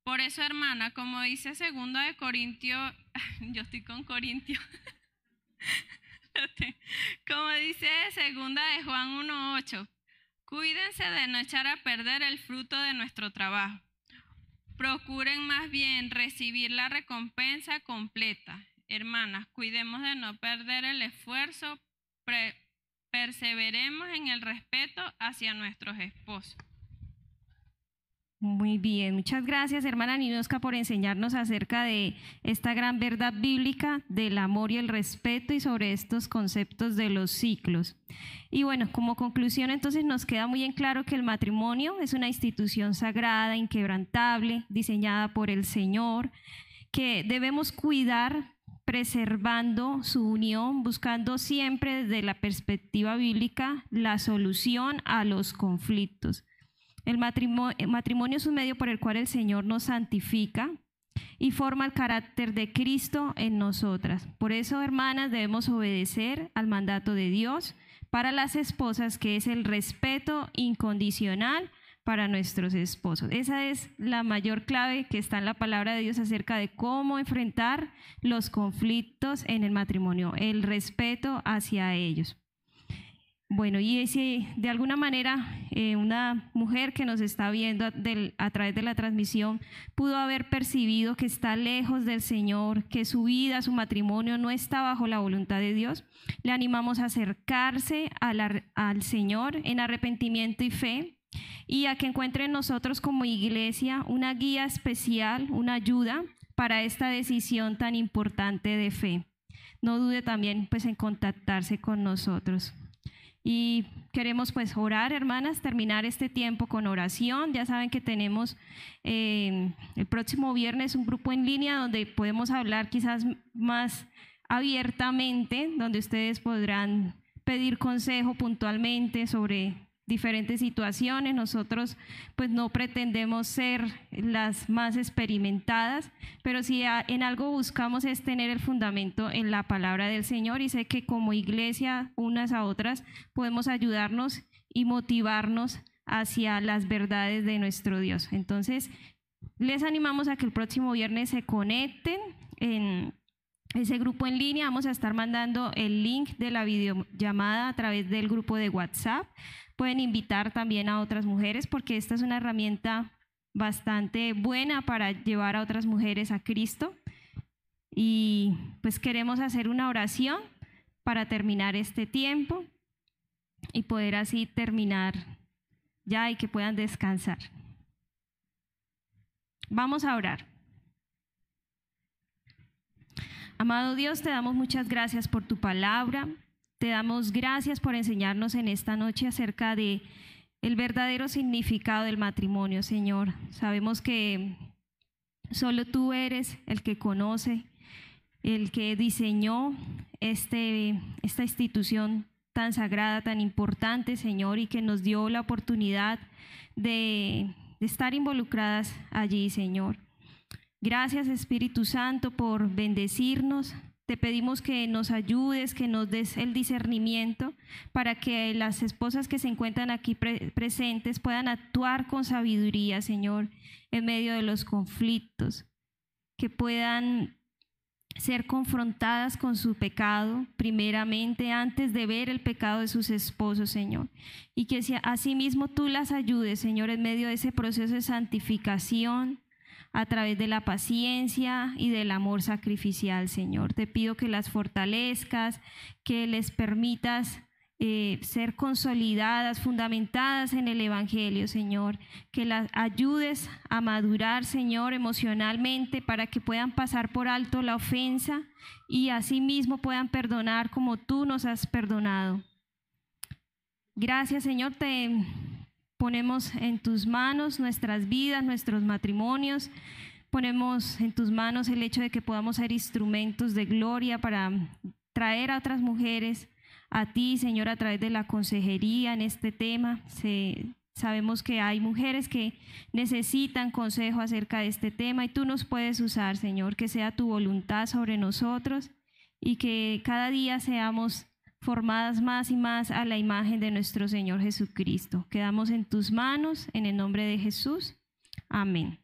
Por eso, hermana, como dice segunda de Corintios, yo estoy con Corintios, como dice segunda de Juan 1.8, Cuídense de no echar a perder el fruto de nuestro trabajo. Procuren más bien recibir la recompensa completa. Hermanas, cuidemos de no perder el esfuerzo, perseveremos en el respeto hacia nuestros esposos. Muy bien, muchas gracias hermana Ninosca por enseñarnos acerca de esta gran verdad bíblica del amor y el respeto y sobre estos conceptos de los ciclos. Y bueno, como conclusión entonces nos queda muy en claro que el matrimonio es una institución sagrada, inquebrantable, diseñada por el Señor, que debemos cuidar preservando su unión, buscando siempre desde la perspectiva bíblica la solución a los conflictos. El matrimonio, es un medio por el cual el Señor nos santifica y forma el carácter de Cristo en nosotras. Por eso, hermanas, debemos obedecer al mandato de Dios para las esposas, que es el respeto incondicional para nuestros esposos. Esa es la mayor clave que está en la palabra de Dios acerca de cómo enfrentar los conflictos en el matrimonio, el respeto hacia ellos. Bueno, y si de alguna manera eh, una mujer que nos está viendo a, través de la transmisión pudo haber percibido que está lejos del Señor, que su vida, su matrimonio no está bajo la voluntad de Dios, le animamos a acercarse al Señor en arrepentimiento y fe y a que encuentre en nosotros como iglesia una guía especial, una ayuda para esta decisión tan importante de fe. No dude también pues en contactarse con nosotros. Y queremos pues orar, hermanas, terminar este tiempo con oración. Ya saben que tenemos eh, el próximo viernes un grupo en línea donde podemos hablar quizás más abiertamente, donde ustedes podrán pedir consejo puntualmente sobre diferentes situaciones. Nosotros pues no pretendemos ser las más experimentadas, pero si en algo buscamos es tener el fundamento en la palabra del Señor y sé que como iglesia unas a otras podemos ayudarnos y motivarnos hacia las verdades de nuestro Dios. Entonces, les animamos a que el próximo viernes se conecten en ese grupo en línea. Vamos a estar mandando el link de la videollamada a través del grupo de WhatsApp pueden invitar también a otras mujeres porque esta es una herramienta bastante buena para llevar a otras mujeres a Cristo. Y pues queremos hacer una oración para terminar este tiempo y poder así terminar ya y que puedan descansar. Vamos a orar. Amado Dios, te damos muchas gracias por tu palabra. Te damos gracias por enseñarnos en esta noche acerca de el verdadero significado del matrimonio, Señor. Sabemos que solo tú eres el que conoce, el que diseñó este, esta institución tan sagrada, tan importante, Señor, y que nos dio la oportunidad de, de estar involucradas allí, Señor. Gracias, Espíritu Santo, por bendecirnos, te pedimos que nos ayudes, que nos des el discernimiento para que las esposas que se encuentran aquí presentes puedan actuar con sabiduría, Señor, en medio de los conflictos, que puedan ser confrontadas con su pecado, primeramente, antes de ver el pecado de sus esposos, Señor. Y que asimismo tú las ayudes, Señor, en medio de ese proceso de santificación, a través de la paciencia y del amor sacrificial, Señor. Te pido que las fortalezcas, que les permitas eh, ser consolidadas, fundamentadas en el Evangelio, Señor. Que las ayudes a madurar, Señor, emocionalmente para que puedan pasar por alto la ofensa y asimismo puedan perdonar como tú nos has perdonado. Gracias, Señor. Te Ponemos en tus manos nuestras vidas, nuestros matrimonios. Ponemos en tus manos el hecho de que podamos ser instrumentos de gloria para traer a otras mujeres a ti, Señor, a través de la consejería en este tema. sabemos que hay mujeres que necesitan consejo acerca de este tema y tú nos puedes usar, Señor, que sea tu voluntad sobre nosotros y que cada día seamos formadas más y más a la imagen de nuestro Señor Jesucristo. Quedamos en tus manos, en el nombre de Jesús. Amén.